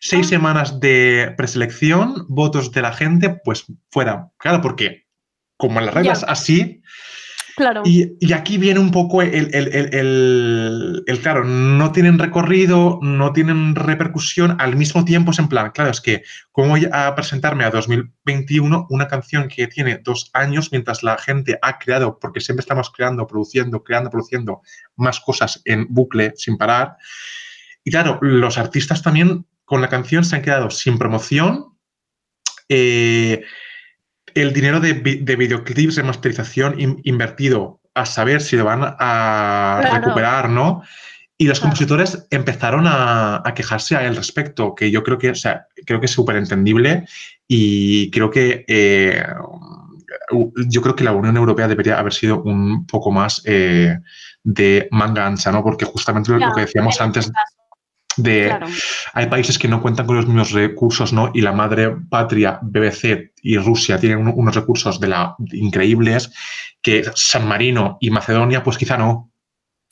Seis Ah. semanas de preselección, votos de la gente, pues fuera. Claro, porque como en las reglas así, Claro. Y, aquí viene un poco el, claro, no tienen recorrido, no tienen repercusión, al mismo tiempo es en plan, claro, es que cómo voy a presentarme a 2021 una canción que tiene dos años mientras la gente ha creado, porque siempre estamos creando, produciendo, creando, produciendo más cosas en bucle sin parar. Y claro, los artistas también con la canción se han quedado sin promoción. eh, el dinero de, de videoclips de masterización in- invertido a saber si lo van a Claro. recuperar, ¿no? Y los Claro. compositores empezaron a, a quejarse al respecto, que yo creo que, o sea, creo que es súper entendible y creo que eh, yo creo que la Unión Europea debería haber sido un poco más eh, de manga ancha, ¿no? Porque justamente lo, lo que decíamos en antes este caso, de claro. hay países que no cuentan con los mismos recursos, ¿no? Y la madre patria, BBC y Rusia tienen un- unos recursos de la, increíbles que San Marino y Macedonia, pues quizá no.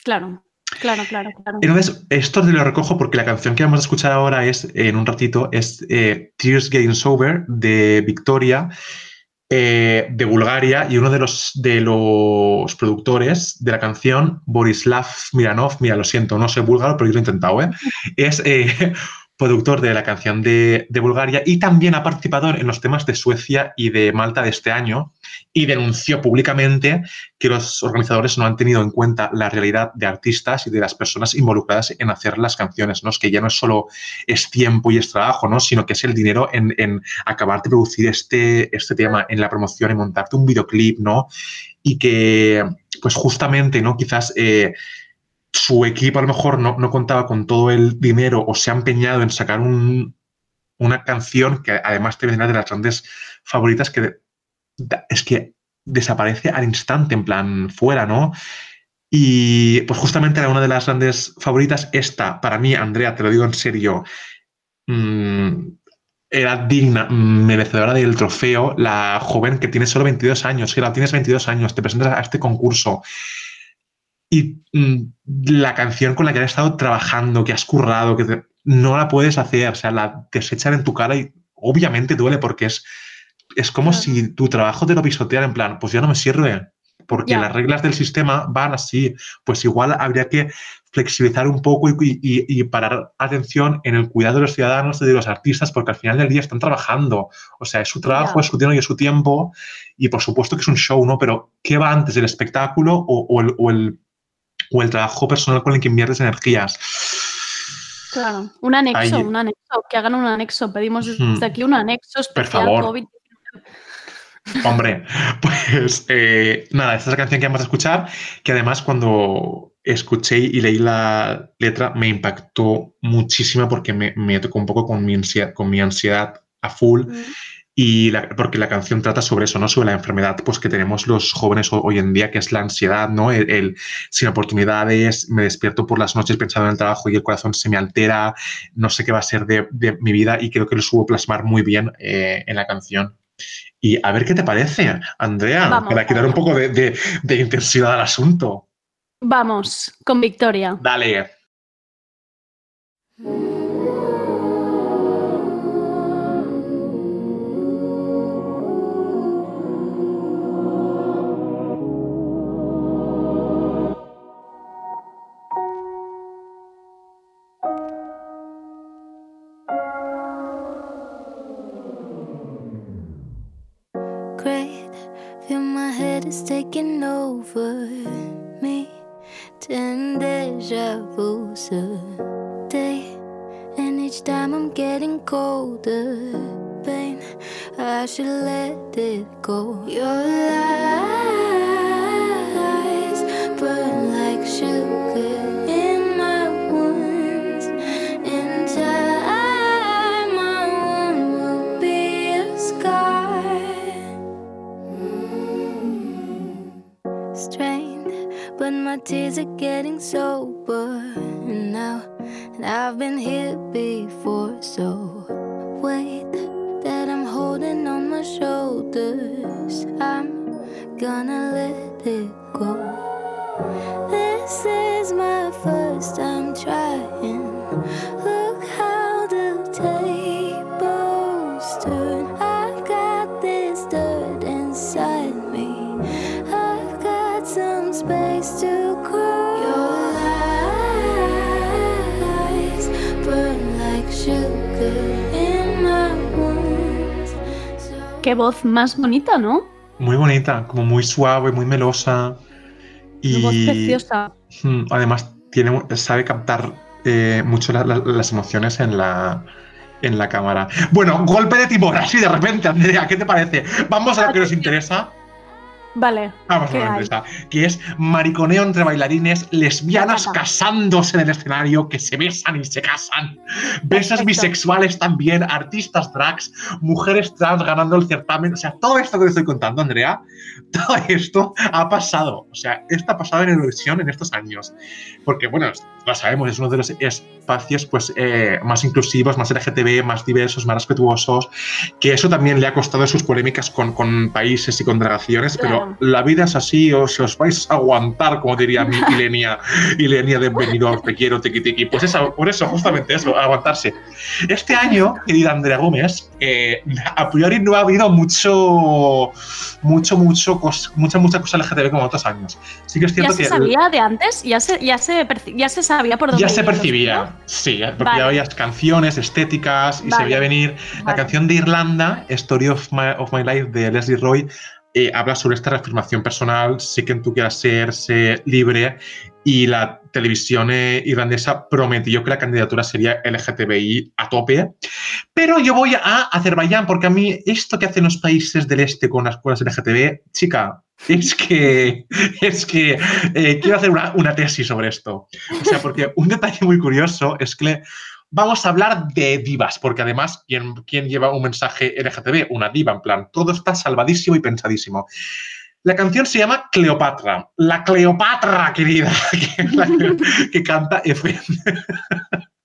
Claro, claro, claro, claro. Entonces, esto te lo recojo porque la canción que vamos a escuchar ahora es, en un ratito, es eh, Tears Getting Sober de Victoria, eh, de Bulgaria, y uno de los, de los productores de la canción, Borislav Miranov, mira, lo siento, no sé búlgaro, pero yo lo he intentado, ¿eh? es eh, productor de la canción de, Bulgaria y también ha participado en los temas de Suecia y de Malta de este año y denunció públicamente que los organizadores no han tenido en cuenta la realidad de artistas y de las personas involucradas en hacer las canciones, ¿no? Es que ya no es solo es tiempo y es trabajo, ¿no? Sino que es el dinero en, en acabar de producir este, este tema, en la promoción, en montarte un videoclip, ¿no? Y que, pues justamente, ¿no? Quizás eh, su equipo a lo mejor no, no contaba con todo el dinero o se ha empeñado en sacar un- una canción que además te vendrá de las grandes favoritas que es que desaparece al instante, en plan fuera, ¿no? Y pues justamente era una de las grandes favoritas. Esta, para mí, Andrea, te lo digo en serio, mm, era digna, mm, merecedora del trofeo. La joven que tiene solo 22 años, que la tienes 22 años, te presentas a este concurso. Y mm, la canción con la que has estado trabajando, que has currado, que te- no la puedes hacer, o sea, la desechan en tu cara y obviamente duele porque es, es como si tu trabajo te lo pisoteara en plan, pues ya no me sirve, porque las reglas del sistema van así, pues igual habría que flexibilizar un poco y, y- y parar atención en el cuidado de los ciudadanos y de los artistas, porque al final del día están trabajando, o sea, es su trabajo, Ya. es su dinero y es su tiempo, y por supuesto que es un show, ¿no? Pero ¿qué va antes, el espectáculo o, o el, o el- o el trabajo personal con el que inviertes energías? Claro, un anexo, Ahí- un anexo, que hagan un anexo. Pedimos desde Hmm. aquí un anexo especial favor. COVID. Hombre, pues eh, nada, esta es la canción que vamos a escuchar, que además cuando escuché y leí la letra me impactó muchísimo porque me, me tocó un poco con mi ansiedad, con mi ansiedad a full. Mm, Y la- porque la canción trata sobre eso, ¿no? Sobre la enfermedad pues, que tenemos los jóvenes ho- hoy en día, que es la ansiedad, ¿no? El, el sin oportunidades, me despierto por las noches pensando en el trabajo y el corazón se me altera, no sé qué va a ser de, de mi vida y creo que lo supo plasmar muy bien eh, en la canción. Y a ver qué te parece, Andrea, Vamos, para quitar un poco de, de- de intensidad al asunto. Vamos, con Victoria. Dale. Colder. Pain, I should let it go. Your lies burn like sugar in my wounds. In time, my wound will be a scar. Strained, but my tears are getting sober now. And I've been here before, so gonna let it go. This is my first time trying. Look how the tables turn. I've got this dirt inside me. I've got some space to grow. Your lies burn like sugar in my wounds. So Qué voz más bonita, ¿no? Muy bonita, como muy suave, muy melosa. Y voz preciosa. Además tiene, sabe captar eh, mucho la- la- las emociones en la, en la cámara. Bueno, golpe de timón, así de repente, Andrea, ¿qué te parece? Vamos a lo que nos interesa. Vale. Vamos a ¿qué lo que es mariconeo entre bailarines, lesbianas casándose en el escenario, que se besan y se casan, Perfecto. bisexuales también, artistas drags, mujeres trans ganando el certamen. O sea, todo esto que te estoy contando, Andrea, todo esto ha pasado. O sea, esto ha pasado en Eurovisión en estos años. Porque, bueno, lo sabemos, es uno de los espacios pues, eh, más inclusivos, más LGTB, más diversos, más respetuosos, que eso también le ha costado sus polémicas con, con países y con delegaciones, Claro. pero la vida es así, o si os vais a aguantar, como diría mi Ilenia, Ilenia de Benidorm, te quiero, tiki tiki. Pues eso, por eso, justamente eso, aguantarse. Este año, querida Andrea Gómez, eh, a priori no ha habido mucho, mucho, mucho, cos- mucha, mucha cosa LGTB como otros años. Sí que es ¿Ya cierto se que sabía de antes? ¿Ya se, ya se, ya se sabía por dónde ya se los percibía, sí, porque Vale. ya había canciones estéticas y se Vale. veía venir. La Vale. canción de Irlanda, Story of My, of My Life, de Leslie Roy, eh, habla sobre esta reafirmación personal, sé quien tú quieras ser, sé libre, y la televisión eh, irlandesa prometió que la candidatura sería LGTBI a tope. Pero yo voy a Azerbaiyán, porque a mí esto que hacen los países del este con las cosas LGTB, chica, es que, es que eh, quiero hacer una, tesis sobre esto. O sea, porque un detalle muy curioso es que vamos a hablar de divas, porque además, ¿quién, lleva un mensaje LGTB? Una diva, en plan, todo está salvadísimo y pensadísimo. La canción se llama Cleopatra. La Cleopatra, querida, que canta Efendi.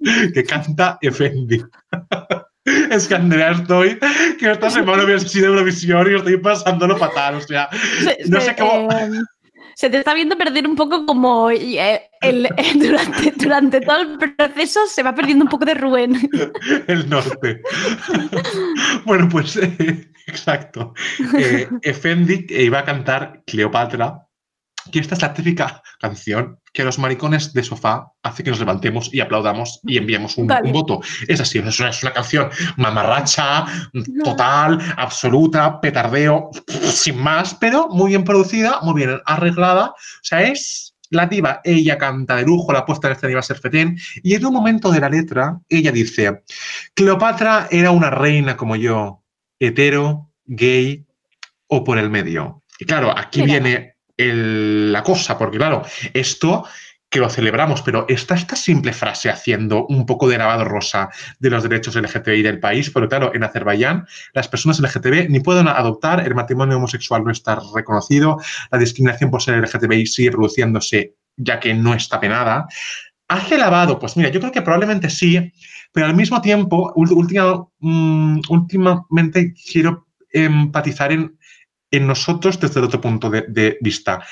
que canta Efendi. Es que Andrea, estoy que esta semana hubiese sido Eurovisión y estoy pasándolo fatal. O sea, Se, no se- sé cómo. eh, se te está viendo perder un poco como eh, el- eh, durante, durante todo el proceso se va perdiendo un poco de Rubén. el norte. bueno, pues exacto. Efendi iba a cantar Cleopatra, que esta es la típica canción que los maricones de sofá hace que nos levantemos y aplaudamos y enviemos un, Vale. un voto. Es así, es una, es una canción mamarracha, total, absoluta, petardeo, sin más, pero muy bien producida, muy bien arreglada. O sea, es la diva, ella canta de lujo, la puesta en escena iba a ser fetén, y en un momento de la letra, ella dice, Cleopatra era una reina como yo, hetero, gay o por el medio. Y claro, aquí viene la cosa, porque claro, esto que lo celebramos, pero está esta simple frase haciendo un poco de lavado rosa de los derechos LGTBI del país, pero claro, en Azerbaiyán las personas LGTB ni pueden adoptar, el matrimonio homosexual no está reconocido, la discriminación por ser LGTBI sigue produciéndose ya que no está penada. ¿Hace lavado? Pues mira, yo creo que probablemente sí, pero al mismo tiempo, última- mm, últimamente quiero empatizar en, en nosotros desde el otro punto de, de vista.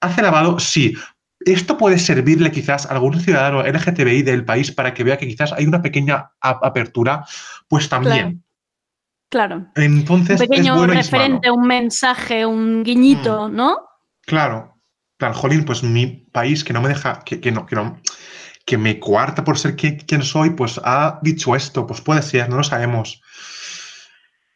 ¿Hace lavado? Sí. Esto puede servirle quizás a algún ciudadano LGTBI del país para que vea que quizás hay una pequeña apertura, pues también. Claro. Entonces, un pequeño es bueno y es malo. referente, un mensaje, un guiñito, ¿no? Claro. Plan, jolín, pues mi país que no me deja, que, que no, que no, que me coarta por ser qui- quien soy, pues ha dicho esto. Pues puede ser, no lo sabemos.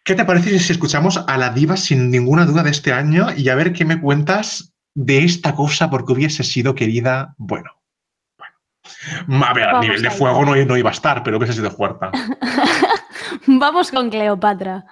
¿Qué te parece si escuchamos a la diva sin ninguna duda de este año y a ver qué me cuentas de esta cosa porque hubiese sido querida? Bueno. bueno. A ver, a nivel de fuego no, no iba a estar, pero hubiese sido fuerte. Vamos con. Cleopatra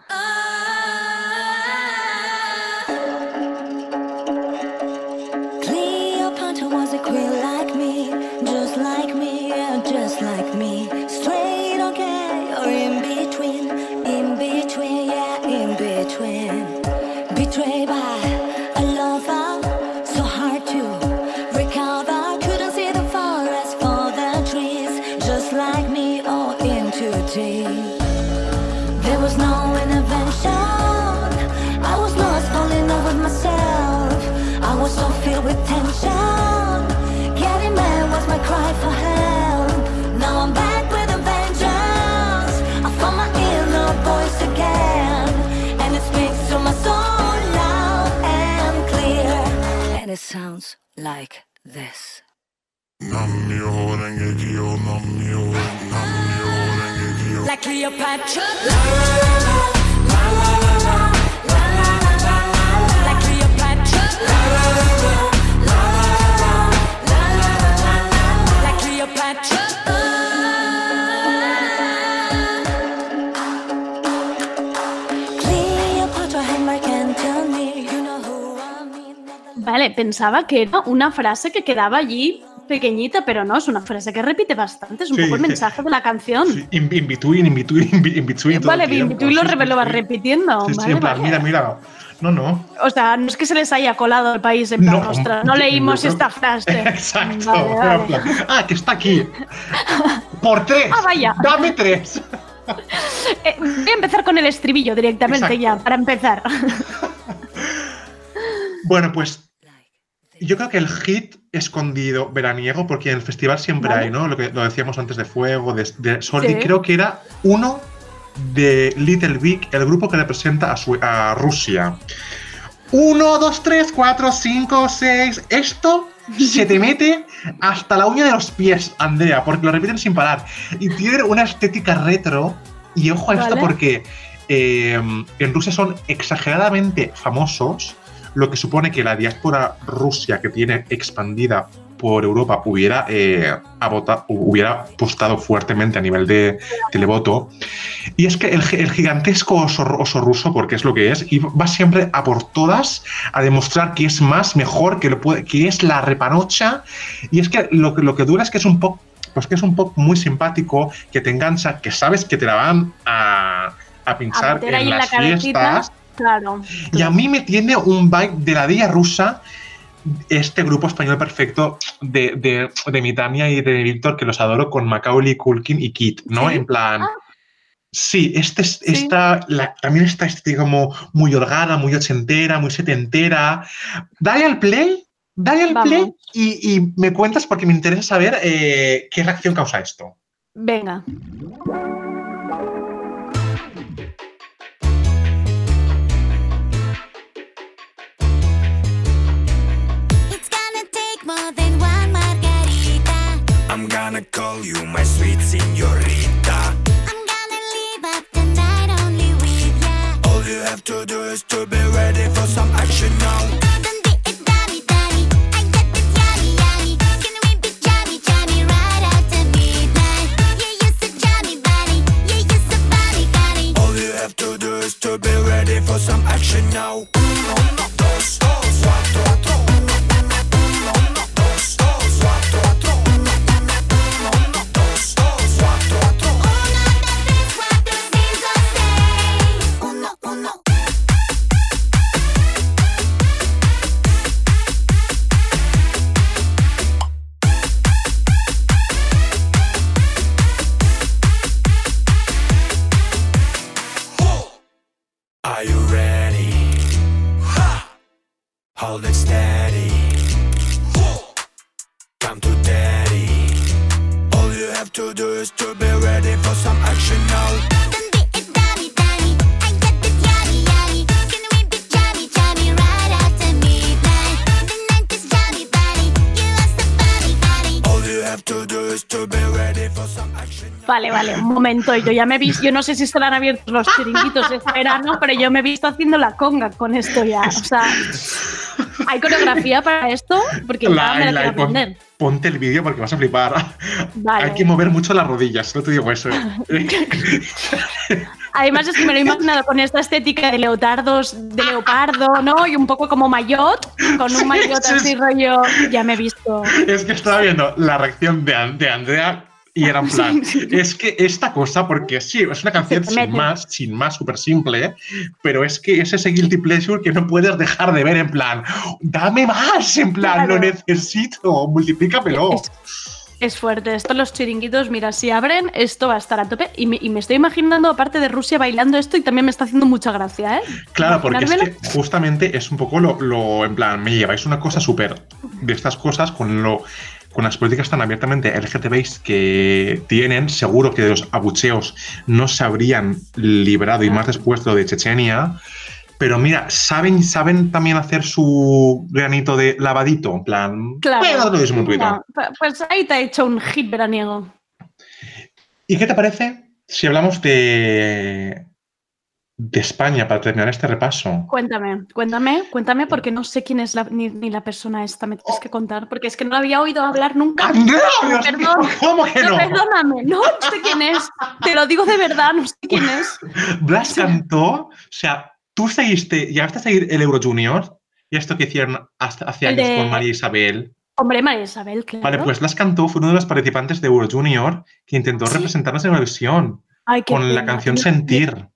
like this. Like Cleopatra. Pensaba que era una frase que quedaba allí pequeñita, pero no, es una frase que repite bastante, es un Sí, poco el mensaje de la canción. Sí, in, in between, in between, in, be- in between. todo vale, el tiempo. tú lo, Sí, lo vas repitiendo. Sí, vale, en plan, vale. mira, mira. No, no. O sea, no es que se les haya colado al país en plan, No, ostras, no leímos creo- esta frase. Exacto. Vale, vale. en plan, Ah, que está aquí. Por tres. Ah, vaya. Dame tres. Eh, voy a empezar con el estribillo directamente Exacto. ya, para empezar. Bueno, pues yo creo que el hit escondido veraniego, porque en el festival siempre Vale. hay, ¿no? Lo que lo decíamos antes de Fuego, de, de Sol, Sí. y creo que era uno de Little Big, el grupo que representa a, Sue- a Rusia. Uno, dos, tres, cuatro, cinco, seis. Esto se te mete hasta la uña de los pies, Andrea, porque lo repiten sin parar. Y tiene una estética retro. Y ojo a esto porque eh, en Rusia son exageradamente famosos, lo que supone que la diáspora rusia que tiene expandida por Europa hubiera, eh, avota- hubiera apostado fuertemente a nivel de televoto. Y es que el, el gigantesco oso, oso ruso, porque es lo que es, y va siempre a por todas a demostrar que es más, mejor, que, lo puede, que es la repanocha. Y es que lo, que lo que dura es que es un pop, pues que es un pop muy simpático, que te engancha, que sabes que te la van a, a A pinchar meter en en la las cabecita. Claro. Y a mí me tiene un vibe de la Día Rusa, este grupo español perfecto de, de, de mi Tania y de Víctor, que los adoro, con Macaulay, Culkin y Kit, ¿no? ¿Sí? En plan. Ah. Sí, este, es- esta, la- también está este como muy holgada, muy ochentera, muy setentera. Dale al play, dale al Vamos. play y, y me cuentas porque me interesa saber eh, qué reacción causa esto. Venga. Yo ya me he visto, yo no sé si estarán abiertos los chiringuitos este verano, pero yo me he visto haciendo la conga con esto ya. O sea, ¿hay coreografía para esto? Porque ya La- me la la- quiero pon- aprender. ponte el vídeo porque vas a flipar. Vale. Hay que mover mucho las rodillas, no te digo eso. Además es que me lo he imaginado con esta estética de leotardos, de leopardo, ¿no? Y un poco como maillot, con un maillot sí, así sí. rollo. Ya me he visto. Es que estaba viendo la reacción de, de Andrea y era en plan, es que esta cosa, porque sí, es una canción sin más, sin más, súper simple, pero es que es ese guilty pleasure que no puedes dejar de ver en plan, dame más, en plan, Claro. lo necesito, multiplícamelo. Es, es fuerte. Esto los chiringuitos, mira, si abren, esto va a estar a tope. Y me, y me estoy imaginando, aparte de Rusia, bailando esto y también me está haciendo mucha gracia, ¿eh? Claro, porque es que justamente es un poco lo, lo- en plan, me lleváis una cosa súper de estas cosas con lo con las políticas tan abiertamente LGTBs que tienen, seguro que de los abucheos no se habrían librado y más después de lo de Chechenia. Pero mira, saben, saben también hacer su granito de lavadito, en plan. Claro. Pues ahí te ha hecho un hit veraniego. ¿Y qué te parece si hablamos de, de España para terminar este repaso? Cuéntame, cuéntame, cuéntame, porque no sé quién es la, ni, ni la persona esta, me tienes que contar, porque es que no la había oído hablar nunca. Mío, Perdón. ¿Cómo que No, no? perdóname, no, no sé quién es. Te lo digo de verdad, no sé quién es. Blas cantó, o sea, tú seguiste, llegaste a seguir el Euro Junior, Y esto que hicieron hasta hace años de- con María Isabel. Hombre, María Isabel, claro. Vale, pues las cantó, fue uno de los participantes de Euro Junior que intentó Sí. representarnos en Eurovisión con la canción Sentir.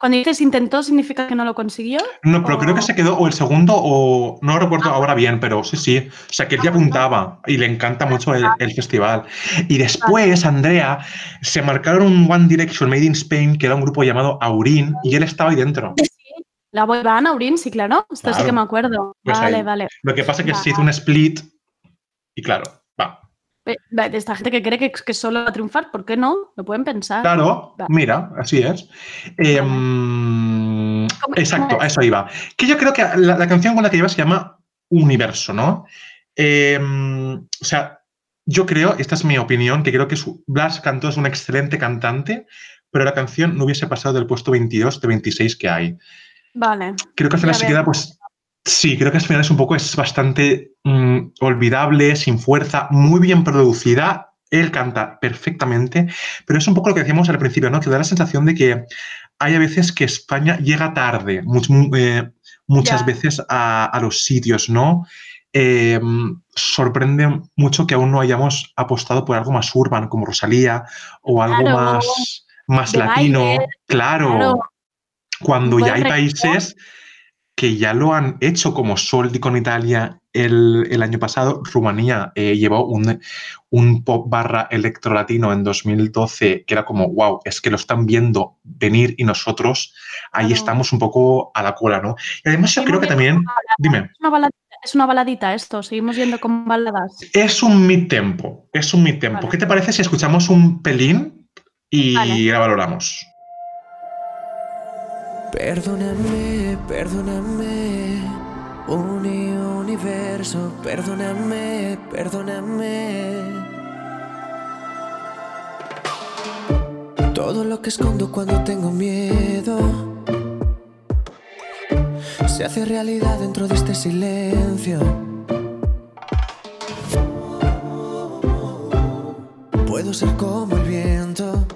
Cuando dices intentó, ¿significa que no lo consiguió? No, pero creo que se quedó o el segundo o no recuerdo ahora bien, pero sí, sí. O sea, que él ya apuntaba y le encanta mucho el, el festival. Y después, Andrea, se marcaron un One Direction Made in Spain, que era un grupo llamado Aurin, y él estaba ahí dentro. La boy band, Aurin, sí, claro. Esto sí Claro. que me acuerdo. Pues vale, ahí. vale. Lo que pasa es que se hizo un split y claro, esta gente que cree que, que solo va a triunfar, ¿por qué no? Lo pueden pensar. Claro, mira, así es. Em, ¿Cómo- exacto, a es? eso iba. Que yo creo que la, la canción con la que lleva se llama Universo, ¿no? Em, o sea, yo creo, esta es mi opinión, que creo que su- Blas Cantó es un excelente cantante, pero la canción no hubiese pasado del puesto 22 de 26 que hay. Vale. Creo que al final Ya se queda, pues. Sí, creo que al final es un poco, es bastante mm, olvidable, sin fuerza, muy bien producida. Él canta perfectamente, pero es un poco lo que decíamos al principio, ¿no? Que da la sensación de que hay a veces que España llega tarde, much- mu- eh, muchas Ya. veces a, a los sitios, ¿no? Eh, sorprende mucho que aún no hayamos apostado por algo más urban, como Rosalía, o algo Claro. más, más latino. baile, claro claro. cuando ya hay países que ya lo han hecho, como Soldi con Italia el, el año pasado. Rumanía eh, llevó un, un pop barra electrolatino en 2012 que era como, wow, es que lo están viendo venir y nosotros ahí Claro. estamos un poco a la cola, ¿no? Y además yo creo que también, dime, Es una, baladita, es una baladita esto, seguimos yendo con baladas. es un mid-tempo, es un mid-tempo. Vale. ¿Qué te parece si escuchamos un pelín y Vale. la valoramos? Perdóname, perdóname, uni universo, perdóname, perdóname. Todo lo que escondo cuando tengo miedo se hace realidad dentro de este silencio. Puedo ser como el viento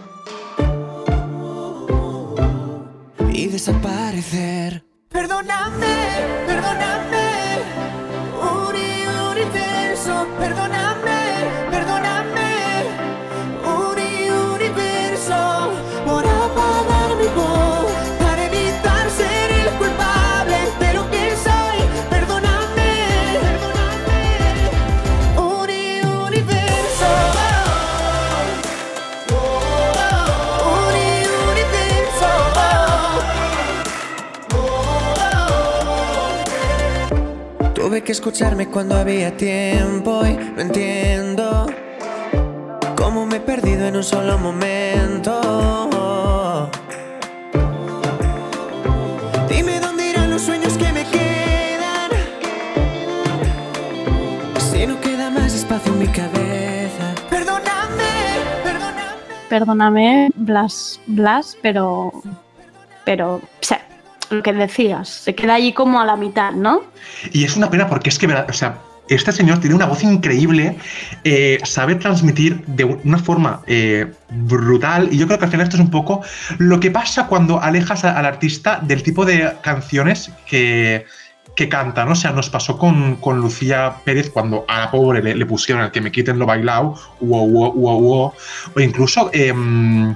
Perdóname, perdóname, uni universo, perdóname, perdóname, Que escucharme cuando había tiempo y no entiendo cómo me he perdido en un solo momento. Dime dónde irán los sueños que me quedan. Si no queda más espacio en mi cabeza. Perdóname, perdóname. Perdóname, Blas, Blas, pero. Pero. o sea, lo que decías, se queda allí como a la mitad, ¿no? Y es una pena porque es que, o sea, este señor tiene una voz increíble, eh, sabe transmitir de una forma eh, brutal y yo creo que al final esto es un poco lo que pasa cuando alejas al artista del tipo de canciones que, que canta, ¿no? O sea, nos pasó con, con Lucía Pérez cuando a la pobre le, pusieron el que me quiten lo bailado, wow, wow, wow, wow, o incluso... em,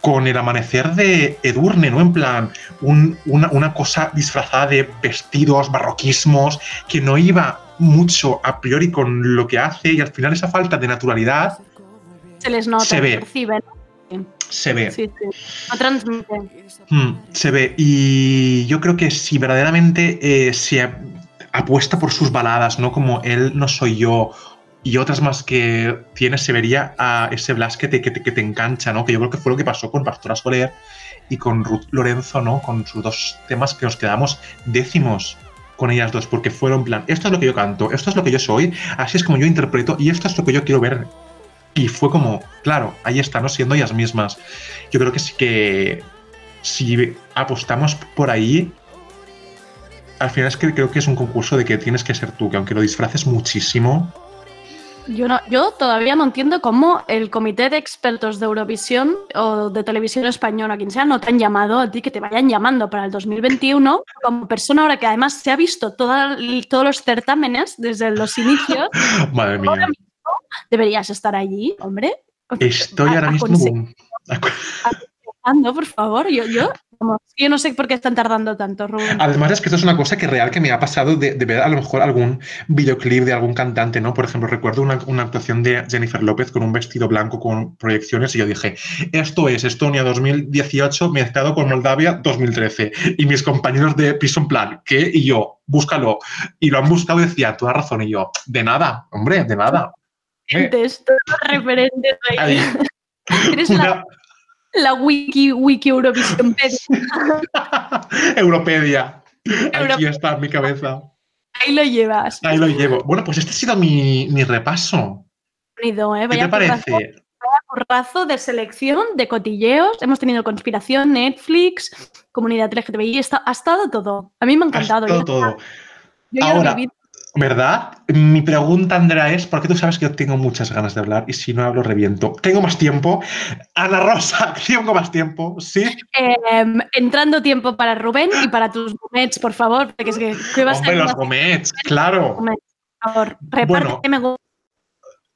con el amanecer de Edurne, ¿no? En plan, un- una, una cosa disfrazada de vestidos, barroquismos, que no iba mucho a priori con lo que hace y al final esa falta de naturalidad Se les nota, Se ve. se ve. Sí, sí. No transmite. Mm, se ve. Y yo creo que si verdaderamente eh, se ap- apuesta por sus baladas, ¿no? Como Él no soy yo y otras más que tiene, se vería a ese Blas que te, que te, que te engancha, ¿no? Que yo creo que fue lo que pasó con Pastora Soler y con Ruth Lorenzo, ¿no? Con sus dos temas que nos quedamos décimos con ellas dos, porque fueron plan, esto es lo que yo canto, esto es lo que yo soy, así es como yo interpreto y esto es lo que yo quiero ver. Y fue como, claro, ahí están, ¿no? Siendo ellas mismas. Yo creo que sí que si apostamos por ahí, al final es que creo que es un concurso de que tienes que ser tú, que aunque lo disfraces muchísimo, Yo, no, yo todavía no entiendo cómo el comité de expertos de Eurovisión o de televisión española, quien sea, no te han llamado a ti, que te vayan llamando para el 2021 como persona ahora que además se ha visto toda- todos los certámenes desde los inicios. Madre mía. Ahora mismo deberías estar allí, hombre. Estoy ahora mismo. Aconsejando, por favor, yo, yo, como, yo no sé por qué están tardando tanto, Rubén. Además es que esto es una cosa que real que me ha pasado de, de ver a lo mejor algún videoclip de algún cantante, ¿no? Por ejemplo, recuerdo una, una actuación de Jennifer López con un vestido blanco con proyecciones y yo dije, esto es Estonia 2018 mezclado con Moldavia 2013. Y mis compañeros de piso en plan, ¿qué? Y yo, búscalo. Y lo han buscado y decía, toda razón. Y yo, de nada, hombre, de nada. Referentes ahí. Eres una la wiki, wiki Eurovisión. Europedia. Aquí está en mi cabeza. Ahí lo llevas. Ahí lo llevo. Bueno, pues este ha sido mi, mi repaso. Bonito, ¿eh? ¿Qué te parece? currazo, currazo de selección, de cotilleos. Hemos tenido conspiración, Netflix, comunidad LGTBI. Está, ha estado todo. A mí me ha Ha encantado. estado Yo- todo. yo ya lo Ahora, viví. ¿Verdad? Mi pregunta, Andrea, es, porque tú sabes que yo tengo muchas ganas de hablar y si no hablo reviento. Tengo más tiempo. Ana Rosa, tengo más tiempo, ¿sí? Em, entrando tiempo para Rubén y para tus gomets, por favor. Porque es que, ¿qué vas a Hombre, hacer? los gomets, claro. Por favor, Bueno. repárteme go-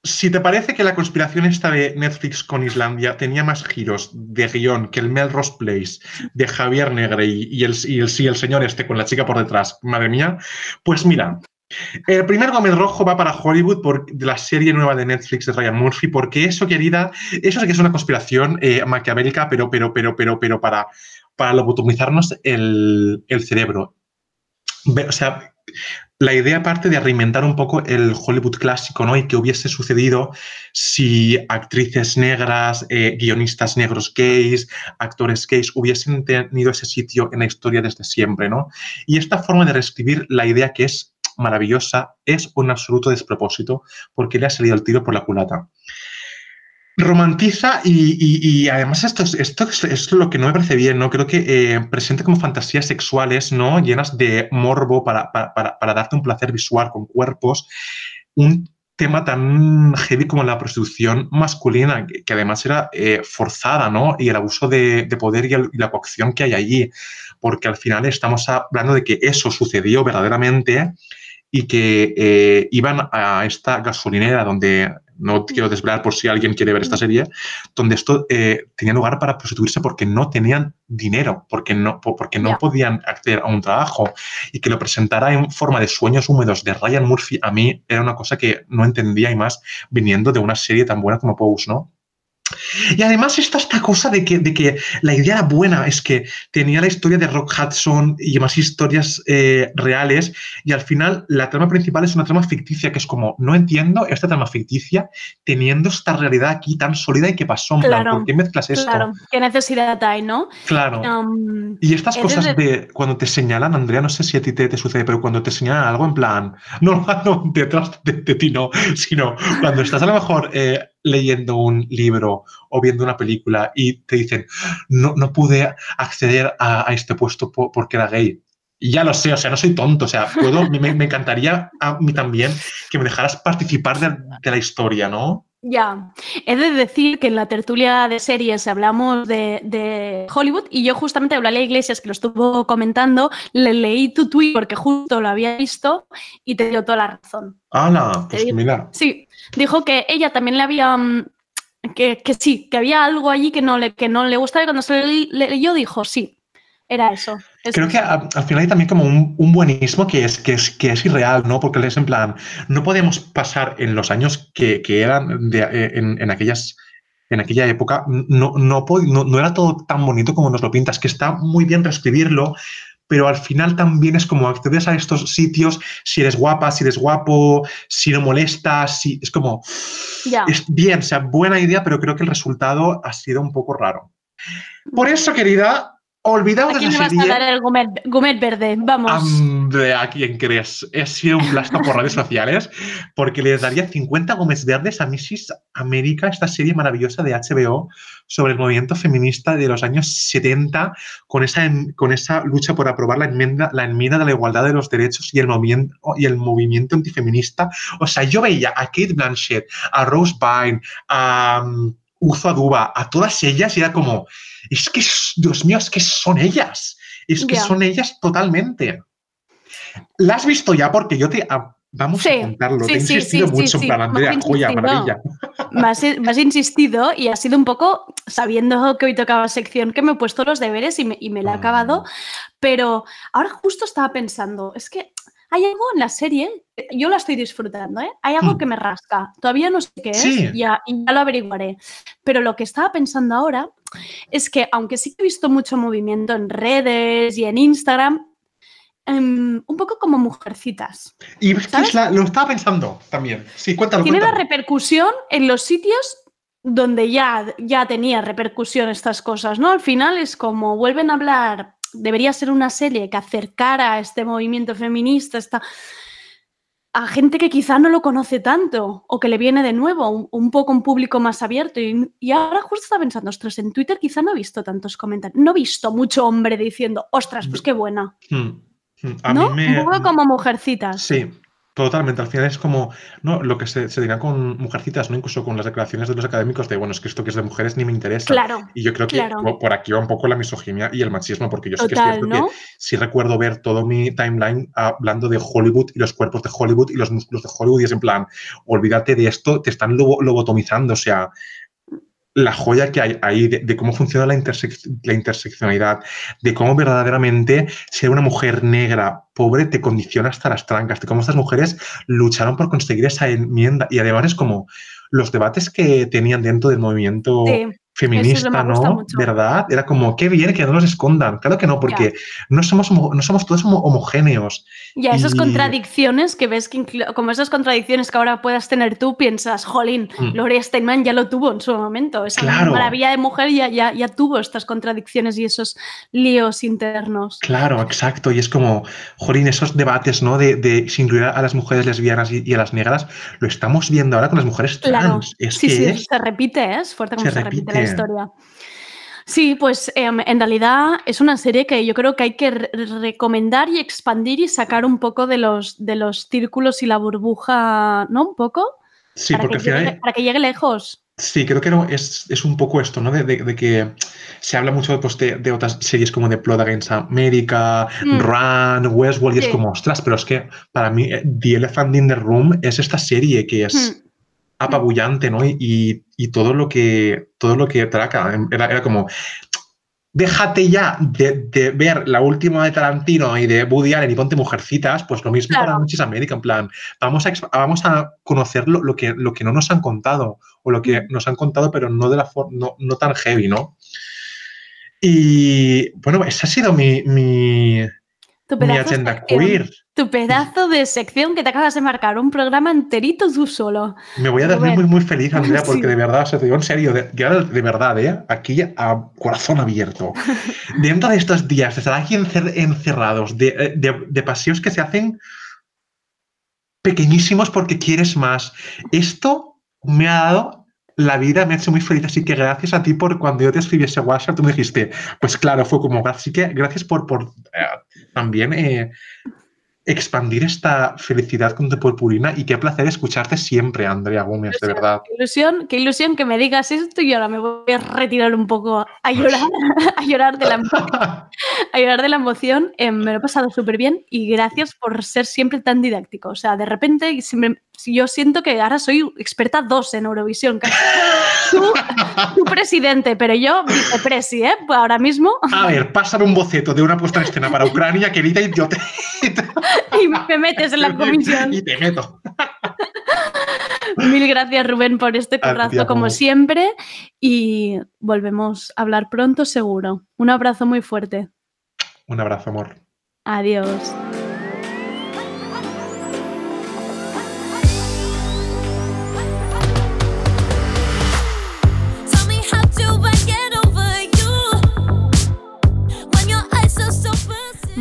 Si te parece que la conspiración esta de Netflix con Islandia tenía más giros de guion que el Melrose Place de Javier Negre y, y el, y el, sí, el señor este con la chica por detrás, madre mía, pues mira, el primer Gómez Rojo va para Hollywood por la serie nueva de Netflix de Ryan Murphy, porque eso, querida, eso sí que es una conspiración eh, maquiavélica, pero, pero, pero, pero, pero para, para lobotomizarnos el, el cerebro. O sea, la idea parte de reinventar un poco el Hollywood clásico, ¿no? Y que hubiese sucedido si actrices negras, eh, guionistas negros gays, actores gays hubiesen tenido ese sitio en la historia desde siempre, ¿no? Y esta forma de reescribir la idea que es maravillosa es un absoluto despropósito porque le ha salido el tiro por la culata. Romantiza y, y- y además esto, es, esto es, es lo que no me parece bien, ¿no? Creo que eh, presenta como fantasías sexuales, ¿no? Llenas de morbo para, para- para- para darte un placer visual con cuerpos. Un tema tan heavy como la prostitución masculina, que, además era eh, forzada, ¿no? Y el abuso de, de poder y, el- y la coacción que hay allí. Porque al final estamos hablando de que eso sucedió verdaderamente y que eh, iban a esta gasolinera donde, no quiero desvelar por si alguien quiere ver esta serie, donde esto eh, tenía lugar para prostituirse porque no tenían dinero, porque no, po- porque no Ya. podían acceder a un trabajo y que lo presentara en forma de sueños húmedos de Ryan Murphy, a mí era una cosa que no entendía y más viniendo de una serie tan buena como Pose, ¿no? Y además está esta cosa de que, de que la idea era buena, es que tenía la historia de Rock Hudson y más historias eh, reales y al final la trama principal es una trama ficticia que es como, no entiendo esta trama ficticia teniendo esta realidad aquí tan sólida y que pasó, Claro, ¿por qué mezclas esto? Claro, qué necesidad hay, ¿no? Claro. Um, Y estas es cosas desde- de cuando te señalan, Andrea, no sé si a ti te, te sucede, pero cuando te señalan algo en plan, no, no detrás de, de ti no, sino cuando estás a lo mejor eh, leyendo un libro o viendo una película y te dicen, no, no pude acceder a, este puesto po- porque era gay. Ya lo sé, o sea, no soy tonto, o sea, puedo, me, encantaría a mí también que me dejaras participar de la historia, ¿no? Ya, he de decir que en la tertulia de series hablamos de, de Hollywood y yo justamente Eulalia Iglesias, que lo estuvo comentando, le leí tu tweet porque justo lo había visto y te dio toda la razón. ¡Hala! Te Pues digo- mira, Sí, dijo que ella también le había... mm, Que, que sí, que había algo allí que no le, que no le gustaba y cuando se le leyó dijo, sí, era eso. es Creo que eso". a- al final hay también como un, un buenismo que es, que, es, que es irreal, ¿no? Porque es en plan, no podemos pasar en los años que, que eran de- eh, en, en aquellas en aquella época, no, no, no, no era todo tan bonito como nos lo pintas, que está muy bien reescribirlo, pero al final también es como accedes a estos sitios si eres guapa, si eres guapo, si no molestas, si, es como... Ya. Es bien, o sea, buena idea, pero creo que el resultado ha sido un poco raro. Por eso, querida, Olvidaos ¿A de quién le esa vas a dar el gomet verde? Vamos. Hombre, ¿a quién crees? He sido un plasto por redes sociales porque les daría 50 gómez verdes a Mrs. América, esta serie maravillosa de HBO sobre el movimiento feminista de los años 70, con esa, con esa lucha por aprobar la enmienda, la enmienda de la igualdad de los derechos y el, movimiento, y el movimiento antifeminista. O sea, yo veía a Kate Blanchett, a Rose Byrne, a um, Uzo Aduba, a todas ellas y era como, es que, Dios mío, es que son ellas. Es que son ellas totalmente. ¿La has visto ya? Porque yo te... ah, vamos Sí, a contarlo. sí, te he insistido sí, mucho en plan, Andrea, joya, maravilla. Me has, me has insistido y ha sido un poco sabiendo que hoy tocaba sección que me he puesto los deberes y me, y me la he acabado. Pero ahora justo estaba pensando, es que hay algo en la serie, yo la estoy disfrutando, ¿eh? Hay algo Hmm. que me rasca. Todavía no sé qué es, Sí. ya, y ya lo averiguaré. Pero lo que estaba pensando ahora es que, aunque sí que he visto mucho movimiento en redes y en Instagram, em, un poco como mujercitas. Y lo estaba pensando también. Sí, cuéntalo, Tiene la repercusión en los sitios donde ya, ya tenía repercusión estas cosas, ¿no? Al final es como vuelven a hablar, debería ser una serie que acercara a este movimiento feminista, esta, a gente que quizá no lo conoce tanto o que le viene de nuevo, un, un poco un público más abierto. Y, y ahora justo estaba pensando, ostras, en Twitter quizá no he visto tantos comentarios, no he visto mucho hombre diciendo, ostras, pues qué buena, hmm. A ¿no? mí me... Un poco como mujercitas. Sí, totalmente. Al final es como no lo que se, se dirá con mujercitas, ¿no? Incluso con las declaraciones de los académicos de, bueno, es que esto que es de mujeres ni me interesa. Claro, Y yo creo que claro. po- por aquí va un poco la misoginia y el machismo, porque yo sí que es Total, cierto ¿no? que sí recuerdo ver todo mi timeline hablando de Hollywood y los cuerpos de Hollywood y los músculos de Hollywood y es en plan, olvídate de esto, te están lobo- lobotomizando, o sea, la joya que hay ahí de, cómo funciona la, la interseccionalidad, de cómo verdaderamente ser una mujer negra pobre te condiciona hasta las trancas, de cómo estas mujeres lucharon por conseguir esa enmienda. Y además es como los debates que tenían dentro del movimiento Sí, feminista, ¿no? ¿Verdad? Era como, qué bien que no los escondan. Claro que no, porque no somos, no somos todos homo- homogéneos. Y a esas contradicciones que ves que, como esas contradicciones que ahora puedas tener tú, piensas, jolín, Mm. Gloria Steinman ya lo tuvo en su momento. Esa Claro. maravilla de mujer ya, ya, ya tuvo estas contradicciones y esos líos internos. Claro, exacto. Y es como, jolín, esos debates, ¿no? De, de si incluir a las mujeres lesbianas y, y a las negras, lo estamos viendo ahora con las mujeres Claro, trans. Es sí, que sí, es se repite, ¿eh? es fuerte como se se, repite. repite. Historia. Sí, pues em, en realidad es una serie que yo creo que hay que re- recomendar y expandir y sacar un poco de los, de los círculos y la burbuja, ¿no? Un poco. Sí, para, porque que al final llegue, para que llegue lejos. Sí, creo que no, es, es un poco esto, ¿no? De, de- de que se habla mucho pues, de, de otras series como de Blood Against America, Mm. Run, Westworld, y es como, ostras, pero es que para mí eh, The Elephant in the Room es esta serie que es Mm. Apabullante, ¿no? Y, y- todo lo que todo lo que traca. Era, era como, déjate ya de, de ver la última de Tarantino y de Woody Allen y ponte mujercitas, pues lo mismo Claro. para Muchis América, en plan, vamos a, vamos a conocer lo, lo que, lo que no nos han contado, o lo que nos han contado, pero no de la no, no tan heavy, ¿no? Y bueno, esa ha sido mi, mi, Tu pedazo de agenda sección. queer. Tu pedazo de sección que te acabas de marcar, un programa enterito tú solo. Me voy a dormir Rubén. muy, muy feliz, Andrea, Sí. porque de verdad, o sea, te digo en serio, de, verdad, ¿eh? Aquí a corazón abierto. Dentro de estos días de estar aquí encer- encerrados, de, eh, de- de paseos que se hacen pequeñísimos porque quieres más, esto me ha dado la vida, me ha hecho muy feliz, así que gracias a ti por cuando yo te escribí ese WhatsApp, tú me dijiste, pues claro, fue como, así que gracias por, por eh, también eh, expandir esta felicidad con tu purpurina y qué placer escucharte siempre, Andrea Gómez, de verdad. Qué ilusión, qué ilusión que me digas esto y ahora me voy a retirar un poco a llorar, a llorar de la, a llorar de la emoción. Eh, me lo he pasado súper bien y gracias por ser siempre tan didáctico. O sea, de repente siempre- si yo siento que ahora soy experta dos en Eurovisión. Tú, tú presidente, pero yo vicepresi, ¿eh? Pues ahora mismo A ver, pásame un boceto de una puesta en escena para Ucrania, querida, y yo te, y me metes en la comisión. y te meto. Mil gracias, Rubén, por este currazo, como siempre. Y volvemos a hablar pronto, seguro. Un abrazo muy fuerte. Un abrazo, amor. Adiós.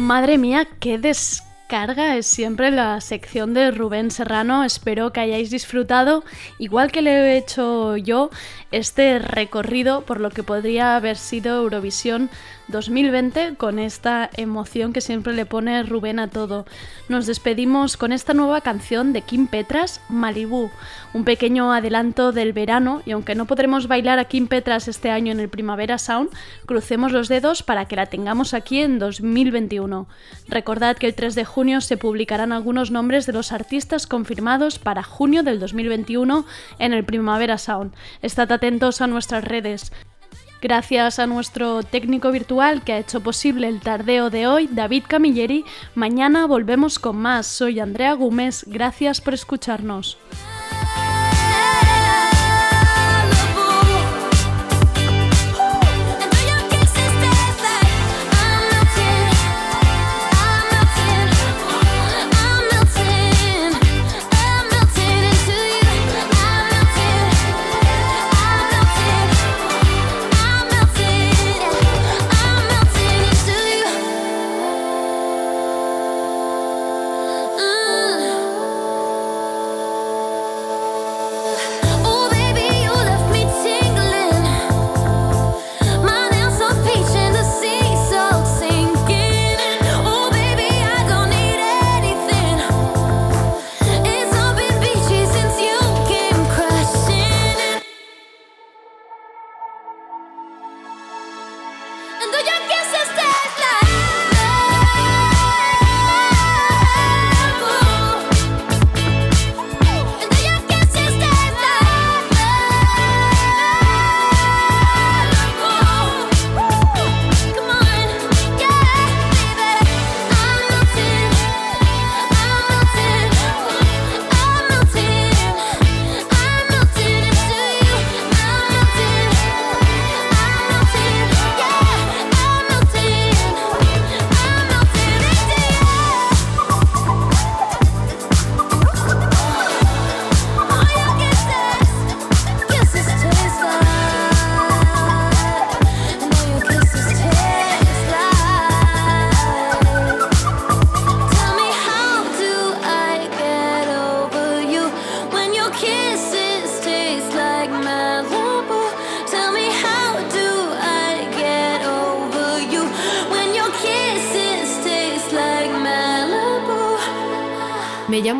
Madre mía, qué descarga es siempre la sección de Rubén Serrano. Espero que hayáis disfrutado, igual que le he hecho yo, este recorrido por lo que podría haber sido Eurovisión 2020 con esta emoción que siempre le pone Rubén a todo. Nos despedimos con esta nueva canción de Kim Petras, Malibu, un pequeño adelanto del verano y aunque no podremos bailar a Kim Petras este año en el Primavera Sound, crucemos los dedos para que la tengamos aquí en 2021. Recordad que el 3 de junio se publicarán algunos nombres de los artistas confirmados para junio del 2021 en el Primavera Sound. Estad atentos a nuestras redes. Gracias a nuestro técnico virtual que ha hecho posible el tardeo de hoy, David Camilleri. Mañana volvemos con más. Soy Andrea Gómez. Gracias por escucharnos.